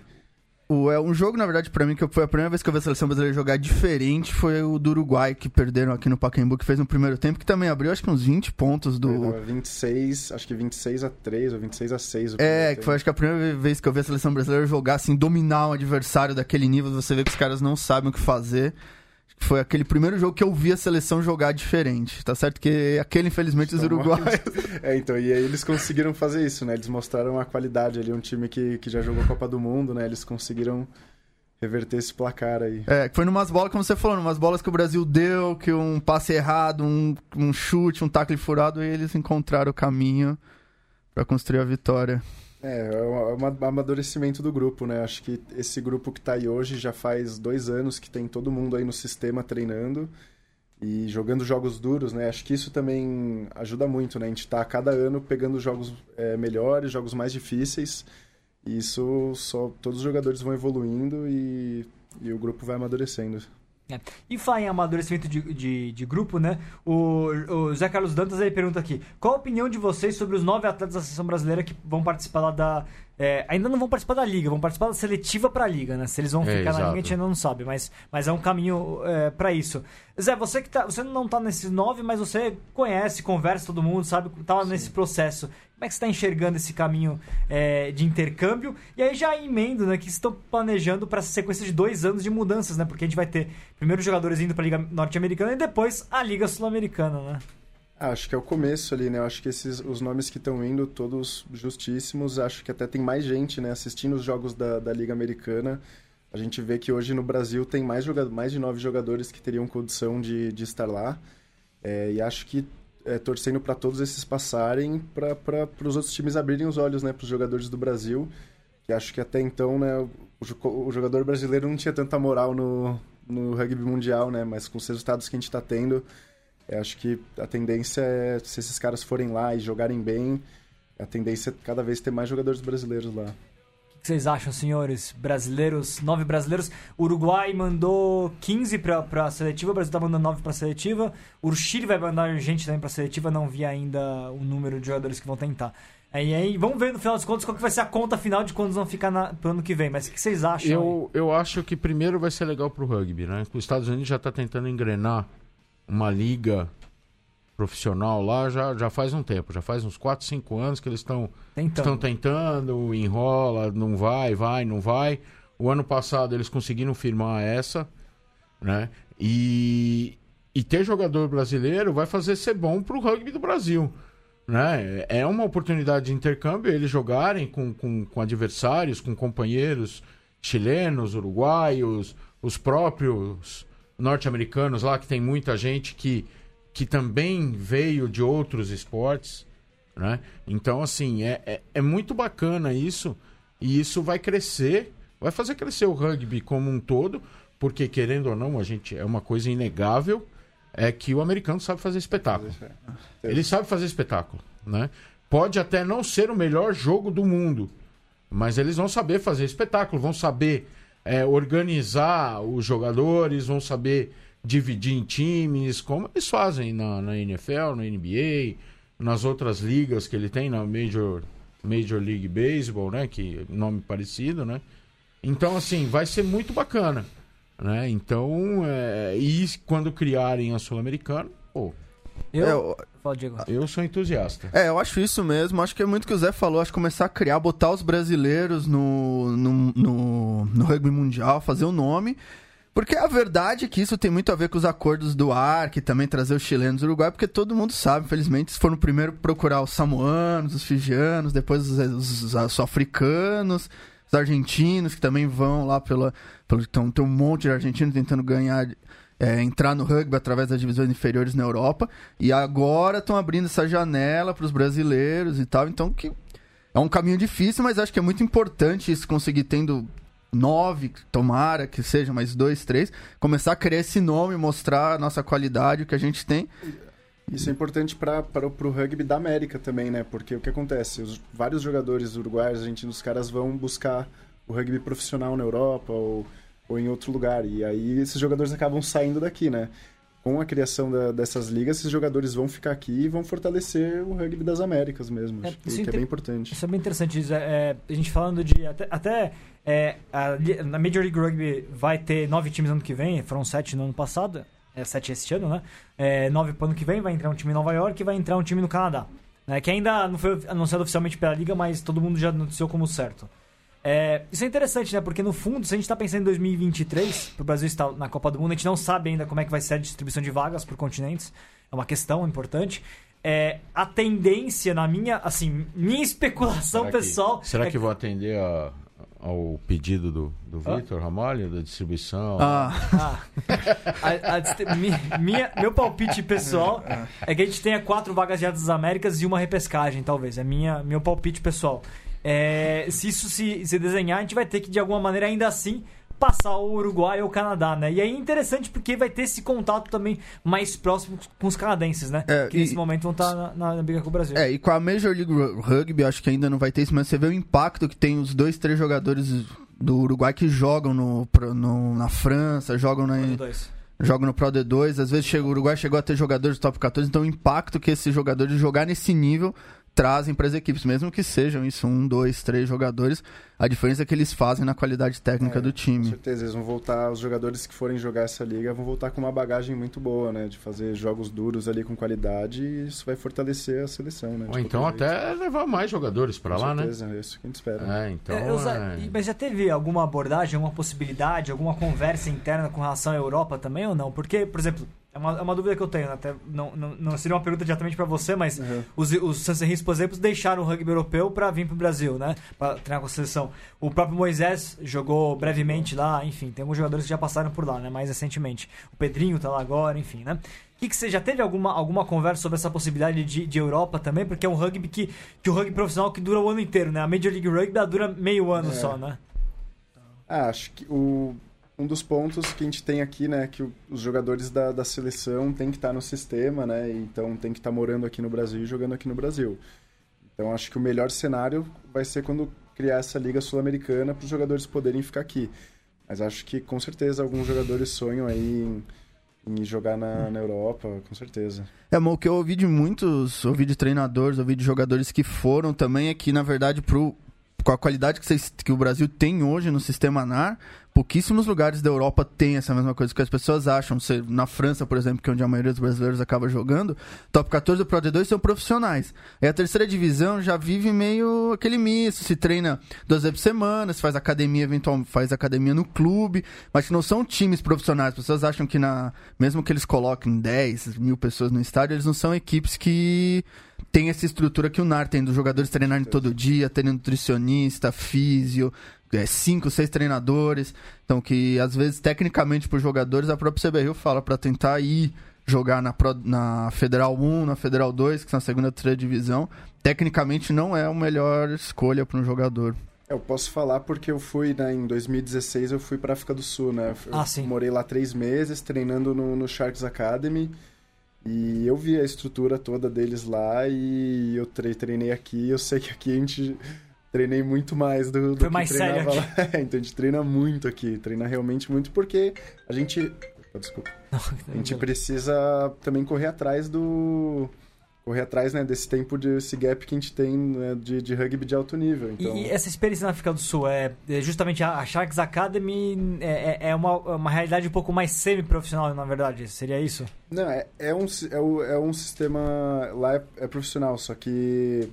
O, é um jogo, na verdade, pra mim, que foi a primeira vez que eu vi a seleção brasileira jogar diferente foi o do Uruguai, que perderam aqui no Pacaembu, que fez no primeiro tempo, que também abriu acho que uns 20 pontos do. Tava 26, acho que 26 a 3 ou 26 a 6. o É, que foi acho que a primeira vez que eu vi a seleção brasileira jogar, assim, dominar um adversário daquele nível, você vê que os caras não sabem o que fazer. Foi aquele primeiro jogo que eu vi a seleção jogar diferente. Tá certo que aquele, infelizmente, os Tá uruguaios. É, então, e aí eles conseguiram fazer isso, né? Eles mostraram a qualidade ali, um time que, que já jogou a Copa do Mundo, né? Eles conseguiram reverter esse placar aí. É, que foi numas bolas, como você falou, numas bolas que o Brasil deu, que um passe errado, um, um chute, um tackle furado, e eles encontraram o caminho pra construir a vitória. É, é um é amadurecimento do grupo, né? Acho que esse grupo que tá aí hoje já faz dois anos que tem todo mundo aí no sistema treinando e jogando jogos duros, né? Acho que isso também ajuda muito, né? A gente tá a cada ano pegando jogos é, melhores, jogos mais difíceis e isso só todos os jogadores vão evoluindo e, e o grupo vai amadurecendo. É. E falar em amadurecimento de, de, de grupo, né? O, o Zé Carlos Dantas ele pergunta aqui: qual a opinião de vocês sobre os nove atletas da seleção brasileira que vão participar lá da. É, ainda não vão participar da liga, vão participar da seletiva pra liga, né? Se eles vão É, ficar na liga, a gente ainda não sabe, mas, mas é um caminho é, para isso. Zé, você que tá. Você não tá nesses nove, mas você conhece, conversa todo mundo, sabe? Tá nesse processo. Como é que você está enxergando esse caminho é, de intercâmbio? E aí já emendo, né, que estão planejando para essa sequência de dois anos de mudanças, né? Porque a gente vai ter primeiro os jogadores indo para a Liga Norte-Americana e depois a Liga Sul-Americana, né? Ah, acho que é o começo ali, né? Eu acho que esses, os nomes que estão indo, todos justíssimos. Acho que até tem mais gente, né? Assistindo os jogos da, da Liga Americana. A gente vê que hoje no Brasil tem mais, joga mais de nove jogadores que teriam condição de, de estar lá. É, e acho que é, torcendo para todos esses passarem, para os outros times abrirem os olhos, né? Para os jogadores do Brasil. Que acho que até então, né? O, o jogador brasileiro não tinha tanta moral no, no rugby mundial, né? Mas com os resultados que a gente está tendo, eu acho que a tendência é, se esses caras forem lá e jogarem bem, a tendência é cada vez ter mais jogadores brasileiros lá. O que vocês acham, senhores? Brasileiros, nove brasileiros. O Uruguai mandou 15 pra, pra seletiva, o Brasil tá mandando 9 pra seletiva. O Chile vai mandar gente também pra seletiva, não vi ainda o número de jogadores que vão tentar. E aí, vamos ver no final das contas qual que vai ser a conta final de quantos vão ficar na, pro ano que vem. Mas o que vocês acham? aí? Eu, eu acho que primeiro vai ser legal pro rugby, né? Os Estados Unidos já tá tentando engrenar uma liga profissional lá já, já faz um tempo, já faz uns 4, 5 anos que eles estão Tentando. estão tentando, enrola, não vai, vai, não vai. O ano passado eles conseguiram firmar essa, né? E, e ter jogador brasileiro vai fazer ser bom pro rugby do Brasil. Né? É uma oportunidade de intercâmbio eles jogarem com, com, com adversários, com companheiros chilenos, uruguaios, os próprios norte-americanos lá, que tem muita gente que, que também veio de outros esportes. Né? Então, assim, é, é, é muito bacana isso. E isso vai crescer, vai fazer crescer o rugby como um todo, porque querendo ou não, a gente é uma coisa inegável é que o americano sabe fazer espetáculo. Ele sabe fazer espetáculo, né? Pode até não ser o melhor jogo do mundo, mas eles vão saber fazer espetáculo, vão saber é, organizar os jogadores, vão saber dividir em times, como eles fazem na, na NFL, na NBA, nas outras ligas que ele tem, na Major, Major League Baseball, né? Que nome parecido, né? Então, assim, vai ser muito bacana. Né? Então, é... e quando criarem a Sul-Americana, pô, Eu, É, eu- Fala, Diego. eu sou entusiasta. É, eu acho isso mesmo. Acho que é muito o que o Zé falou. Acho que começar a criar, botar os brasileiros no, no, no, no rugby mundial, fazer o nome. Porque a verdade é que isso tem muito a ver com os acordos do ARC, também trazer os chilenos do Uruguai, porque todo mundo sabe, infelizmente, se foram primeiro procurar os samoanos, os fijianos, depois os, os, os sul-africanos, os argentinos, que também vão lá pela. pelo, então, tem um monte de argentinos tentando ganhar é, entrar no rugby através das divisões inferiores na Europa. E agora estão abrindo essa janela para os brasileiros e tal. Então, que é um caminho difícil, mas acho que é muito importante isso conseguir tendo nove, tomara que seja mais dois, três, começar a criar esse nome, mostrar a nossa qualidade, o que a gente tem. Isso é importante para o rugby da América também, né? Porque o que acontece? Os, vários jogadores uruguaios, argentinos, os caras vão buscar o rugby profissional na Europa ou, ou em outro lugar. E aí esses jogadores acabam saindo daqui, né? Com a criação da- dessas ligas, esses jogadores vão ficar aqui e vão fortalecer o rugby das Américas mesmo. É, Acho que, é bem importante. Isso é bem interessante. Isso é, é, a gente falando de. Até, até, é, a na Major League Rugby vai ter nove times ano que vem, foram sete no ano passado, é sete esse ano, né? É, nove pro ano que vem, vai entrar um time em Nova York e vai entrar um time no Canadá. Né? Que ainda não foi anunciado oficialmente pela liga, mas todo mundo já noticiou como certo. É, isso é interessante, né? Porque no fundo, se a gente tá pensando em 2023, pro Brasil estar na Copa do Mundo, a gente não sabe ainda como é que vai ser a distribuição de vagas por continentes. É uma questão importante. É, a tendência, na minha, assim, minha especulação Será que- pessoal. será é que vou atender a- ao pedido do, do Vitor Ramalho, da distribuição? Ah, Ah, a- a distri- minha- meu palpite pessoal é que a gente tenha quatro vagas de das Américas e uma repescagem, talvez. É minha, meu palpite pessoal. É, se isso se, se desenhar, a gente vai ter que, de alguma maneira, ainda assim, passar o Uruguai ou o Canadá, né? E aí é interessante porque vai ter esse contato também mais próximo com os canadenses, né? É, que e- nesse momento vão estar na, na, na briga com o Brasil. É, e com a Major League Ru- Rugby, acho que ainda não vai ter isso, mas você vê o impacto que tem os dois, três jogadores do Uruguai que jogam no, no- na França, jogam na, jogam no Pro D2. Às vezes chega, o Uruguai chegou a ter jogadores do top 14, então o impacto que esses jogadores jogar nesse nível trazem para as equipes, mesmo que sejam isso, um, dois, três jogadores, a diferença é que eles fazem na qualidade técnica É, do Com time. certeza, eles vão voltar, os jogadores que forem jogar essa liga vão voltar com uma bagagem muito boa, né? De fazer jogos duros ali com qualidade e isso vai fortalecer a seleção, né? Ou então até levar mais jogadores pra Com lá, né? certeza, é isso que a gente espera. É, então. É, é- e- Mas já teve alguma abordagem, alguma possibilidade, alguma conversa interna com relação à Europa também ou não? Porque, por exemplo, é uma, é uma dúvida que eu tenho, né? até não, não, não seria uma pergunta diretamente para você, mas Uhum. os, os Sanserris, por exemplo, deixaram o rugby europeu para vir pro Brasil, né? Para treinar com a seleção. O próprio Moisés jogou brevemente lá, enfim, tem alguns jogadores que já passaram por lá, né? Mais recentemente. O Pedrinho tá lá agora, enfim, né? O que, que você já teve alguma, alguma conversa sobre essa possibilidade de, de Europa também? Porque é um rugby que, que o rugby profissional que dura o ano inteiro, né? A Major League Rugby dura meio ano É. só, né? Ah, acho que o, um dos pontos que a gente tem aqui, né, que os jogadores da, da seleção têm que estar no sistema, né, então tem que estar morando aqui no Brasil e jogando aqui no Brasil. Então acho que o melhor cenário vai ser quando criar essa liga sul-americana para os jogadores poderem ficar aqui. Mas acho que com certeza alguns jogadores sonham aí em, em jogar na, na Europa, com certeza. É, mas o que eu ouvi de muitos, ouvi de treinadores, ouvi de jogadores que foram também é que, na verdade, pro, com a qualidade que, vocês- que o Brasil tem hoje no sistema NAR, pouquíssimos lugares da Europa têm essa mesma coisa que as pessoas acham. Você- na França, por exemplo, que é onde a maioria dos brasileiros acaba jogando, top 14 do Pro D2 são profissionais. E a terceira divisão já vive meio aquele misto, se treina duas vezes por semana, se faz academia, eventualmente faz academia no clube, mas não são times profissionais. As pessoas acham que na mesmo que eles coloquem 10 mil pessoas no estádio, eles não são equipes que tem essa estrutura que o NAR tem, dos jogadores treinarem todo dia, terem nutricionista, físio, é, cinco, seis treinadores. Então, que às vezes, tecnicamente, para os jogadores, a própria CBRU fala para tentar ir jogar na, Pro, na Federal 1, na Federal 2, que são a segunda e terceira divisão. Tecnicamente, não é a melhor escolha para um jogador. Eu posso falar porque eu fui, né, em 2016, eu fui para África do Sul, né? Eu Ah, sim. morei lá três meses, treinando no, no Sharks Academy. E eu vi a estrutura toda deles lá e eu tre- treinei aqui. Eu sei que aqui a gente treinei muito mais do, do Foi que mais sério treinava lá. É, então a gente treina muito aqui, treina realmente muito porque a gente... Desculpa. A gente precisa também correr atrás do... Correr atrás, né, desse tempo, desse gap que a gente tem né, de, de rugby de alto nível. Então... E, e essa experiência na África do Sul é, é justamente a, a Sharks Academy é, é- é uma, uma realidade um pouco mais semi-profissional, na verdade. Seria isso? Não, é, é, um, é, é um sistema. Lá é, é profissional, só que.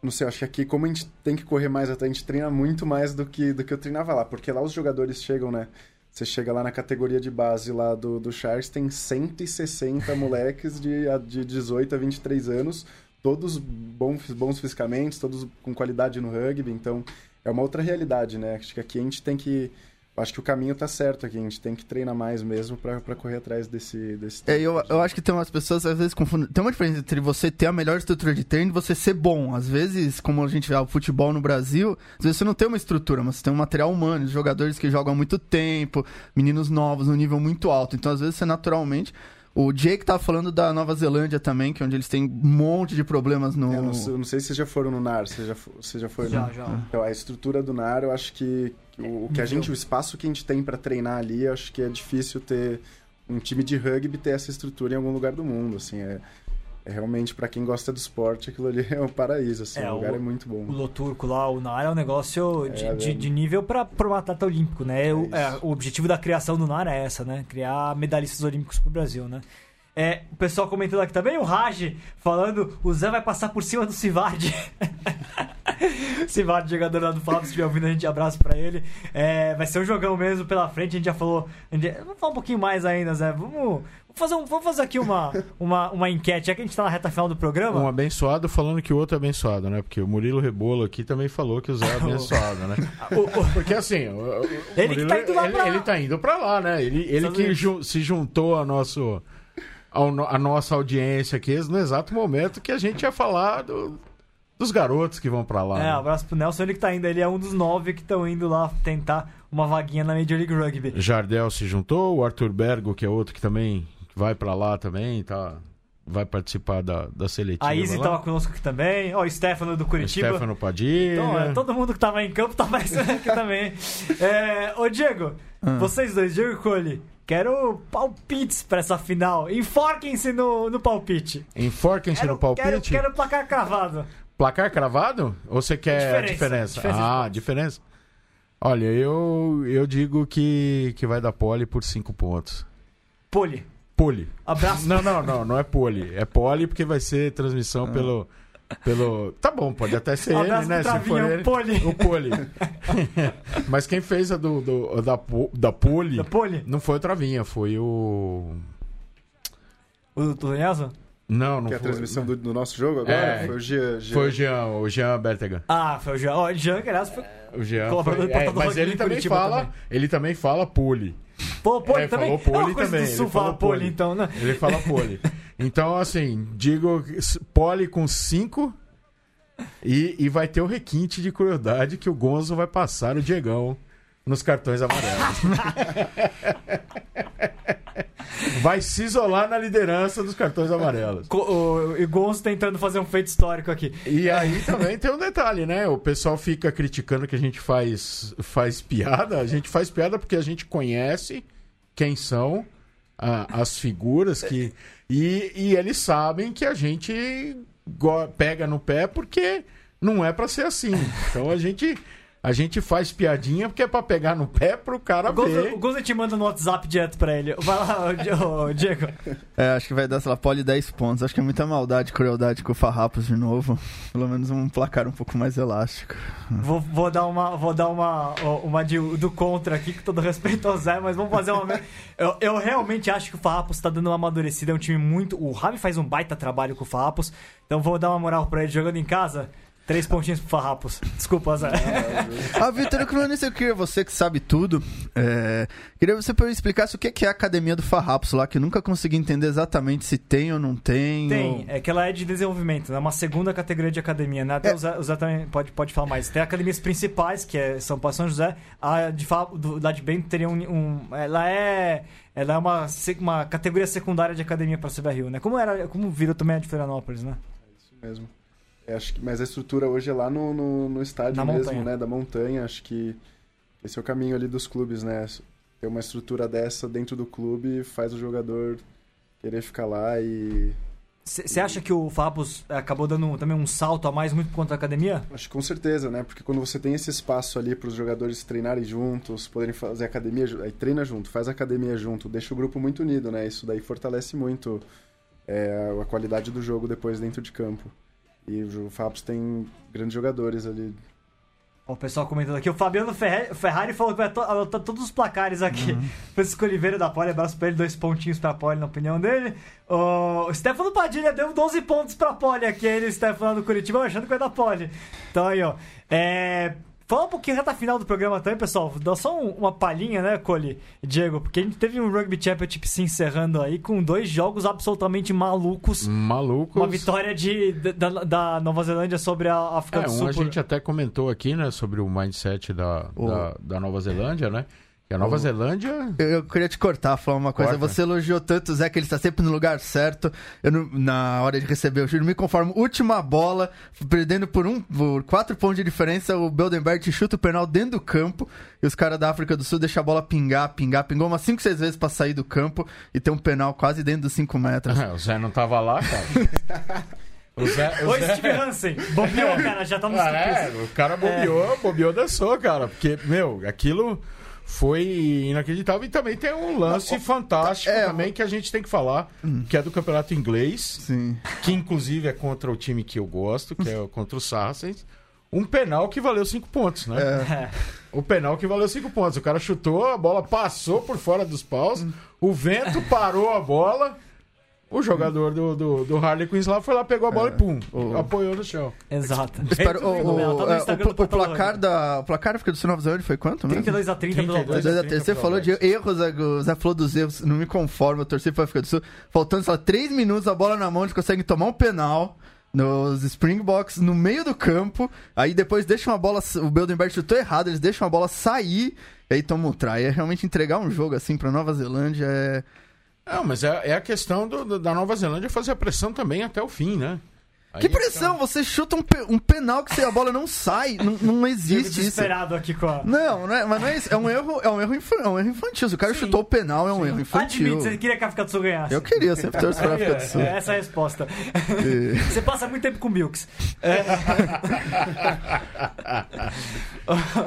Não sei, acho que aqui, como a gente tem que correr mais até, a gente treina muito mais do que, do que eu treinava lá. Porque lá os jogadores chegam, né? Você chega lá na categoria de base lá do, do Sharks, tem 160 moleques de, de 18 a 23 anos, todos bons, bons fisicamente, todos com qualidade no rugby, então é uma outra realidade, né? Acho que aqui a gente tem que. Acho que o caminho tá certo aqui, a gente tem que treinar mais mesmo pra pra correr atrás desse. desse É, eu, eu acho que tem umas pessoas às vezes confundem. Tem uma diferença entre você ter a melhor estrutura de treino e você ser bom. Às vezes, como a gente vê o futebol no Brasil, às vezes você não tem uma estrutura, mas você tem um material humano, jogadores que jogam há muito tempo, meninos novos, num nível muito alto. Então, às vezes, você naturalmente. O Jake tava falando da Nova Zelândia também, que é onde eles têm um monte de problemas no. Eu não, sei, eu não sei se vocês já foram no NAR, você já, você já foi Já, no... já. Então, a estrutura do NAR, eu acho que o, o que a gente, o espaço que a gente tem pra treinar ali, acho que é difícil ter um time de rugby ter essa estrutura em algum lugar do mundo, assim, é, é realmente pra quem gosta do esporte, aquilo ali é um paraíso, assim, É, o lugar o- é muito bom. O Loturco lá, o NAR é um negócio de, É, de, de nível para um atleta olímpico, né? o, isso. é, o objetivo da criação do NAR é essa, né? Criar medalhistas olímpicos pro Brasil, né? É, o pessoal comentando aqui também, o Raj falando, o Zé vai passar por cima do Sivardi. Sivardi, jogador lá do Flávio, se estiver ouvindo, a gente abraço pra ele. É, vai ser um jogão mesmo pela frente, a gente já falou. gente- vamos falar um pouquinho mais ainda, Zé. Vamos, fazer, um- vamos fazer aqui uma, uma, uma enquete, já que a gente tá na reta final do programa. Um abençoado falando que o outro é abençoado, né? Porque o Murilo Rebolo aqui também falou que o Zé é abençoado, né? Porque assim, o, o Ele que tá indo lá ele, pra- ele tá indo pra lá, né? Ele, ele que ju- se juntou a, nosso, ao a nossa audiência aqui no exato momento que a gente ia falar do- dos garotos que vão pra lá. É, né? abraço pro Nelson, ele que tá indo. Ele é um dos nove que estão indo lá tentar uma vaguinha na Major League Rugby. Jardel se juntou, o Arthur Bergo, que é outro que também vai pra lá também, tá? Vai participar da, da seletiva. A Izzy lá. tava conosco aqui também. Ó, o Stefano do Curitiba. Stefano Padilha. Então, é, todo mundo que tava em campo tava aqui também. É, ô, Diego, Ah. vocês dois, Diego e Cole, quero palpites pra essa final. Enforquem-se no, no palpite. Enforquem-se no palpite. quero, quero placar cravado. Placar cravado? Ou você quer a Diferença. diferença? Diferença de ah, diferença. Olha, eu, eu digo que, que vai dar pole por 5 pontos. Poli, Pole. abraço. Não, não, não, não é pole. É pole porque vai ser transmissão pelo. Pelo. Tá bom, pode até ser ele, né? Se for ele. Poli. O pole. Mas quem fez a do, do- da, da pole Da Poli? não foi o Travinha, foi o. O do Nelson? Não, não Que é a transmissão do, do nosso jogo agora? É. Foi o Jean. Jean. Foi o Jean, o Jean Bertegan. Ah, foi o Jean. Ó, o Jean, que aliás, foi... O Jean Colaborador foi, do é, mas ele também Curitiba fala, também. ele também fala pole. Pô, Poli É, também. falou Poli é também, do ele Sul falou falar Poli, Poli. então, né? Ele fala pole. Então, assim, digo pole com 5 e, e vai ter o requinte de crueldade que o Gonzo vai passar o Diegão nos cartões amarelos. vai se isolar na liderança dos cartões amarelos. Co- e Gonzo tentando fazer um feito histórico aqui. E aí também tem um detalhe, né? O pessoal fica criticando que a gente faz, faz piada. A gente faz piada porque a gente conhece quem são a- as figuras que. E, e eles sabem que a gente pega no pé porque não é pra ser assim. Então a gente A gente faz piadinha porque é pra pegar no pé pro cara ver. o Gonzo te manda no WhatsApp direto pra ele. Vai lá, ô, Diego. É, acho que vai dar, sei lá, pole 10 pontos. Acho que é muita maldade, crueldade com o Farrapos de novo. Pelo menos um placar um pouco mais elástico. Vou, vou dar uma, vou dar uma, uma de- do contra aqui, com todo respeito ao Zé, mas vamos fazer uma. Eu, eu realmente acho que o Farrapos tá dando uma amadurecida. É um time muito. O Rami faz um baita trabalho com o Farrapos. Então vou dar uma moral pra ele jogando em casa. Três pontinhos pro Farrapos. Desculpa, Zé. Ah, Vitor eu queria você que sabe tudo. É, queria você pra eu explicasse o que que é a academia do Farrapos lá, que eu nunca consegui entender exatamente se tem ou não tem. Tem, ou- é que ela é de desenvolvimento, é uma segunda categoria de academia, né? Até É. o, Zé, o Zé também pode, pode falar mais. Tem academias principais, que é São Paulo e São José. A de do, lá de Bento teria um, um- Ela é. Ela é uma, uma categoria secundária de academia para CBRU, né? Como era. Como virou também a de Florianópolis, né? Isso mesmo. É, acho que, mas a estrutura hoje é lá no, no, no estádio Na mesmo, montanha. né? Da montanha. Acho que esse é o caminho ali dos clubes, né? Ter uma estrutura dessa dentro do clube faz o jogador querer ficar lá e. Você acha que o Fabos acabou dando também um salto a mais muito por conta da academia? Acho que com certeza, né? Porque quando você tem esse espaço ali para os jogadores treinarem juntos, poderem fazer academia, aí treina junto, faz academia junto, deixa o grupo muito unido, né? Isso daí fortalece muito é, a qualidade do jogo depois dentro de campo. E o Fabs tem grandes jogadores ali. Ó, O pessoal comentando aqui, o Fabiano Ferrari falou que vai to- anotar todos os placares aqui. Francisco Oliveira da Poli, abraço pra ele, dois pontinhos pra Poli na opinião dele. O Stefano Padilha deu 12 pontos pra Poli aqui, ele, o Stefano do Curitiba, achando que vai dar Poli. Então aí, ó. É. Fala um pouquinho reta final do programa também, pessoal. Dá só um- uma palhinha, né, Cole Diego? Porque a gente teve um Rugby Championship se encerrando aí com dois jogos absolutamente malucos. Malucos. Uma vitória de, da, da Nova Zelândia sobre a África É, do um Sul. a por- gente até comentou aqui, né, sobre o mindset da, O- da, da Nova Zelândia, né? Que a Nova Zelândia. Eu, eu queria te cortar, falar uma coisa. Corta. Você elogiou tanto o Zé que ele está sempre no lugar certo. Eu não- na hora de receber o juro, me conformo. Última bola, perdendo por, um, por quatro pontos de diferença, o Beldenberg chuta o penal dentro do campo e os caras da África do Sul deixam a bola pingar, pingar, pingou umas 5, 6 vezes pra sair do campo e tem um penal quase dentro dos 5 metros. o Zé não tava lá, cara. o Zé, o Oi, Zé- Steve Hansen. Bobeou, cara, já tá nos Ah, é, o cara bobeou, bobeou, dançou, cara. Porque, meu, aquilo foi inacreditável. E também tem um lance fantástico é, também que a gente tem que falar, que é do campeonato inglês, Sim. que inclusive é contra o time que eu gosto, que é contra o Saracens. Um penal que valeu cinco pontos, né? É. O penal que valeu cinco pontos. O cara chutou, a bola passou por fora dos paus, o vento parou a bola. O jogador do, do, do Harley Quinn lá foi lá, pegou a bola e pum, o- apoiou no chão. Exato. Espero, o, fenomenal. Tá o, é, o, o Portal placar da. O placar da África do Sul Nova Zelândia foi quanto, mesmo? 32 a 30 pelo 32 Alberto. a 30. Você falou de erros, Zé, o Zé falou dos erros, não me conformo, eu torci pra África do Sul. Faltando, sei lá, 3 minutos, a bola na mão, eles conseguem tomar um penal nos Springboks no meio do campo. Aí depois deixam a bola. O Beldenberg chutou errado, eles deixam a bola sair. E aí tomam um try. É realmente entregar um jogo assim pra Nova Zelândia é. Não, mas é, é a questão do- do- da Nova Zelândia fazer a pressão também até o fim, né? Aí Que pressão! Você chuta um, pe- um penal que se a bola não sai. não, não existe isso. desesperado aqui com a... Não, não é, mas não é isso. É um erro, é um erro, infa- é um erro infantil. Se o cara Sim. chutou o penal, é um erro infantil. Admite, você queria que a África do Sul ganhasse. Eu queria, sempre torço pra África do Sul. É, Essa é a resposta. E- Você passa muito tempo com o Bilks.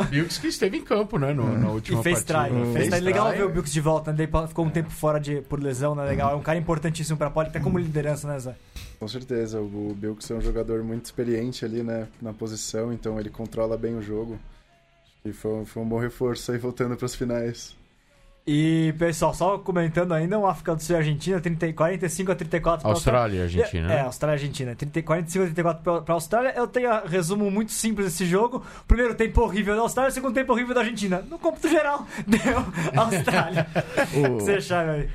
Bilks que esteve em campo, né? no- na última E fez partida. try. Fez try. try. Legal ver o Bilks de volta, né? Ele ficou um tempo fora de, por lesão, né? Legal. É um cara importantíssimo pra Poli, até como liderança, né, Zé? Com certeza, o Bilks é um jogador muito experiente ali, né, na posição, então ele controla bem o jogo. E foi, um- foi um bom reforço aí voltando para as finais. E, pessoal, só comentando ainda, o África do Sul e Argentina, 30, 45 a 34 pra Austrália e Argentina. É, né? Austrália e Argentina. 30, 45 a 34 pra, pra Austrália. Eu tenho a resumo muito simples desse jogo. Primeiro tempo horrível da Austrália, segundo tempo horrível da Argentina. No cômputo geral, deu Austrália. O que você acharam aí?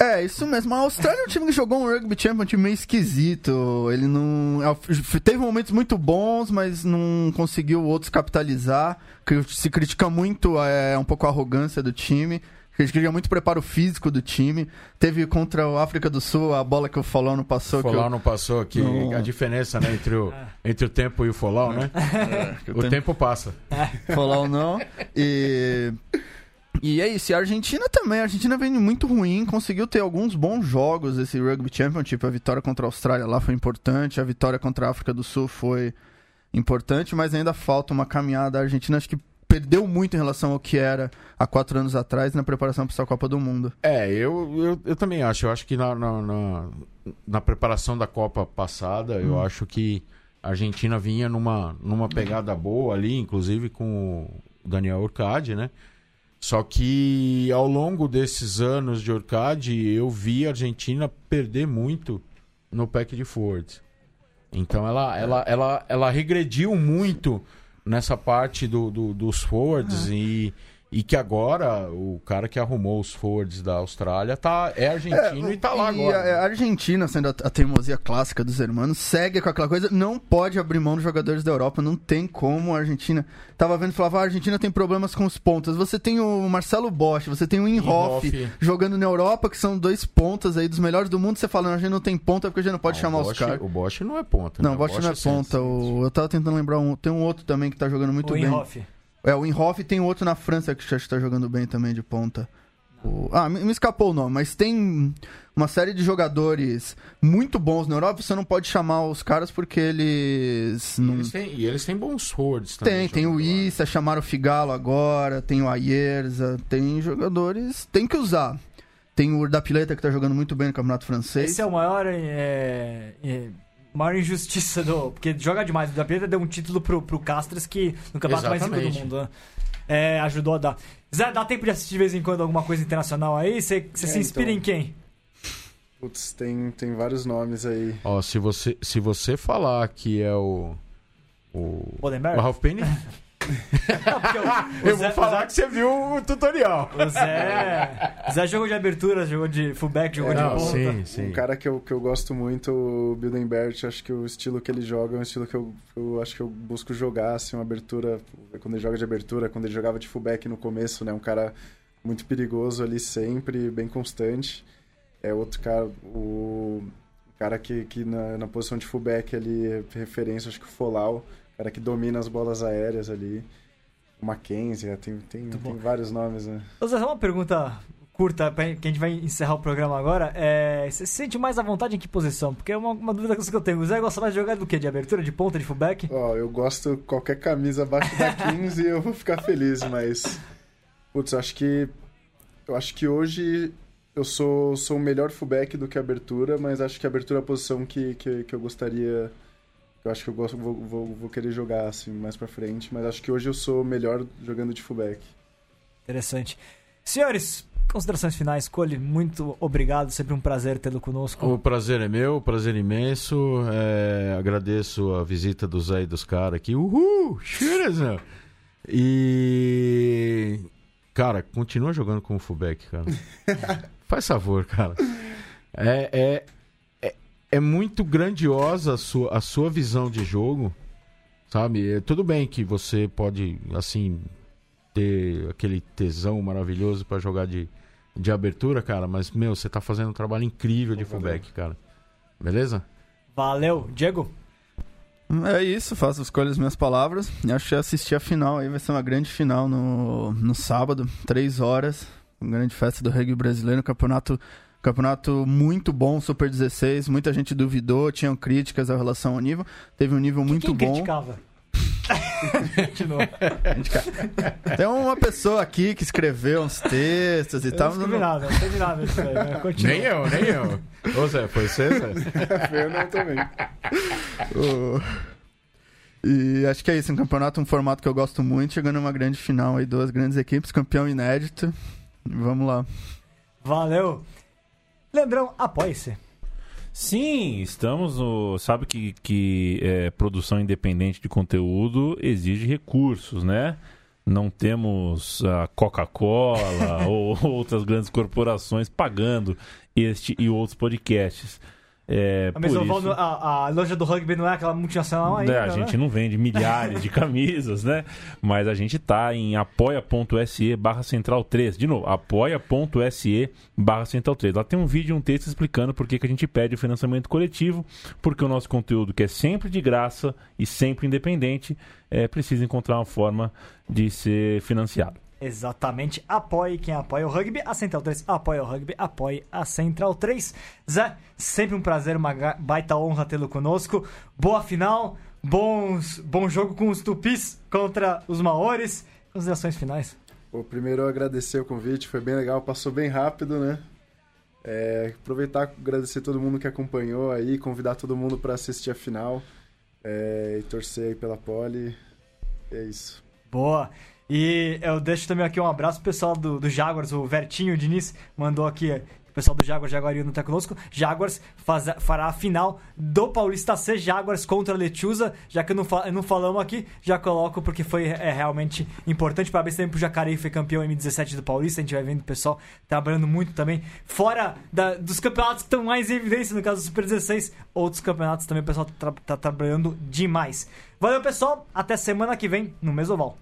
É, isso mesmo. A Austrália é um time que jogou um Rugby Championship meio esquisito. Ele não. é, Teve momentos muito bons, mas não conseguiu outros capitalizar. Se critica muito é, um pouco a arrogância do time. Critica muito o preparo físico do time. Teve contra o África do Sul a bola que o Folão não passou. que Folau eu- não passou aqui. Não. A diferença né, entre, o, entre o tempo e o Folau, né? que O tempo passa. Folão não. E. E é isso, e a Argentina também. A Argentina vem muito ruim, conseguiu ter alguns bons jogos esse Rugby Championship. A vitória contra a Austrália lá foi importante, a vitória contra a África do Sul foi, importante, mas ainda falta uma caminhada. A Argentina acho que perdeu muito em relação ao que era há quatro anos atrás na preparação para essa Copa do Mundo. É, eu, eu, eu também acho. Eu acho que na, na, na, na preparação da Copa passada, eu Hum. acho que a Argentina vinha numa, numa pegada boa ali, inclusive com o Daniel Urcade, né? Só que ao longo desses anos de Urcade, eu vi a Argentina perder muito no pack de forwards. Então ela, ela, ela, ela regrediu muito nessa parte do, do- dos forwards e, e que agora o cara que arrumou os forwards da Austrália tá, é argentino e tá lá e agora. A, a Argentina, sendo a, a teimosia clássica dos hermanos, segue com aquela coisa, não pode abrir mão dos jogadores da Europa, não tem como a Argentina. Tava vendo e falava, ah, a Argentina tem problemas com os pontas. Você tem o Marcelo Bosch, você tem o Inhoff Inhoff. jogando na Europa, que são dois pontas aí dos melhores do mundo. Você fala, não, a gente não tem ponta porque a gente não pode Não, chamar o os Bosch- caras. O Bosch não é ponta. Não, né? o Bosch não é ponta. O, eu tava tentando lembrar um. Tem um outro também que tá jogando muito o bem. Inhoff. É, o Inhoff tem outro na França que acho que tá jogando bem também de ponta. O- Ah, me, me escapou o nome, mas tem uma série de jogadores muito bons na Europa. Você não pode chamar os caras porque eles. E Não... eles têm, e eles têm bons forwards também. Tem, tem o. Issa, chamaram o Figalo agora, tem o Ayerza, tem jogadores. Tem que usar. Tem o Urdapileta que tá jogando muito bem no Campeonato Francês. Esse é o maior. É, é, maior injustiça do. Porque joga demais. O da Pieta deu um título pro, pro Castres que no campeonato mais rico do mundo. né? É, ajudou a dar. Zé, dá tempo de assistir de vez em quando alguma coisa internacional aí? Você você É, se inspira então. em quem? Putz, tem, tem vários nomes aí. Ó, se você, se você falar que é o. O, o Ralph Penny, Eu Zé, vou falar que você viu o tutorial. O Zé, o Zé jogou de abertura, jogou de fullback, jogou de Não, ponta. sim, sim. Um cara que eu, que eu gosto muito, o Bildenbert, acho que o estilo que ele joga é um estilo que eu, eu acho que eu busco jogar, assim, uma abertura, quando ele joga de abertura, quando ele jogava de fullback no começo, né, um cara muito perigoso ali sempre, bem constante. É outro cara, o cara que, que na, na posição de fullback ali, é referência, acho que o Folau, cara que domina as bolas aéreas ali. O Mackenzie, tem, tem, tem vários nomes, né? Zé, só uma pergunta curta, que a gente vai encerrar o programa agora. É, você se sente mais à vontade em que posição? Porque é uma, uma dúvida que eu tenho. O Zé gosta mais de jogar do quê? De abertura, de ponta, de fullback? Ó, eu gosto qualquer camisa abaixo da 15 eu vou ficar feliz, mas putz, eu acho que eu acho que hoje eu sou sou o melhor fullback do que abertura, mas acho que abertura é a posição que, que, que eu gostaria eu acho que eu gosto vou, vou, vou querer jogar assim mais pra frente, mas acho que hoje eu sou melhor jogando de fullback. Interessante. Senhores, considerações finais, Cole, muito obrigado. Sempre um prazer tê-lo conosco. O prazer é meu, o prazer imenso. É, agradeço a visita do Zé e dos caras aqui. Uhul! Cheers, Zé! E. Cara, continua jogando como fullback, cara. Faz favor, cara. É, é, é, muito grandiosa a sua, a sua visão de jogo, sabe? É, tudo bem que você pode, assim, ter aquele tesão maravilhoso pra jogar de, de abertura, cara, mas, meu, você tá fazendo um trabalho incrível de fullback, cara. Beleza? Valeu. Diego? É isso, faço escolha as minhas palavras. E acho que assistir a final aí vai ser uma grande final no, no sábado, três horas. Uma grande festa do rugby brasileiro, campeonato, campeonato muito bom, Super 16. Muita gente duvidou, tinham críticas em relação ao nível. Teve um nível muito Quem bom. criticava? Continua. Tem uma pessoa aqui que escreveu uns textos e Eu tal. não escrevi nada, não teve nada disso aí. Continua. Nem eu, nem eu. Ô Zé, foi você, Zé? eu não também. O- E acho que é isso, um campeonato, um formato que eu gosto muito, chegando uma grande final aí, duas grandes equipes, campeão inédito. Vamos lá. Valeu. Leandrão, apoie-se. Sim, estamos no. Sabe que, que é, produção independente de conteúdo exige recursos, né? Não temos a Coca-Cola ou outras grandes corporações pagando este e outros podcasts. É, A, mesma por isso- a, a loja do rugby não é aquela multinacional ainda, né, a gente né? não vende milhares de camisas, né? Mas a gente tá em apoia.se barra central 3. De novo, apoia.se barra central 3. Lá tem um vídeo e um texto explicando por que, que a gente pede o financiamento coletivo, porque o nosso conteúdo, que é sempre de graça e sempre independente, é, precisa encontrar uma forma de ser financiado. Exatamente. Apoie quem apoia o rugby. A Central 3 apoia o rugby, apoie a Central 3. Zé, sempre um prazer, uma baita honra tê-lo conosco. Boa final. Bons, bom jogo com os Tupis contra os Maores. Considerações finais. Pô, primeiro eu agradecer o convite, foi bem legal, passou bem rápido, né? É, aproveitar e agradecer todo mundo que acompanhou aí, convidar todo mundo para assistir a final é, e torcer aí pela pole. É isso. Boa. E eu deixo também aqui um abraço pro pessoal do, do Jaguars, o Vertinho Diniz mandou aqui. O pessoal do Jaguars Jaguariano tá conosco. Jaguars faz, fará a final do Paulista C, Jaguars contra Lechuza. Já que não, não falamos aqui, já coloco porque foi é, realmente importante. Parabéns também pro Jacareí, foi campeão M17 do Paulista. A gente vai vendo o pessoal trabalhando muito também. Fora da, dos campeonatos que estão mais em evidência, no caso do Super 16, outros campeonatos também o pessoal tá, tá trabalhando demais. Valeu, pessoal. Até semana que vem no Mesoval.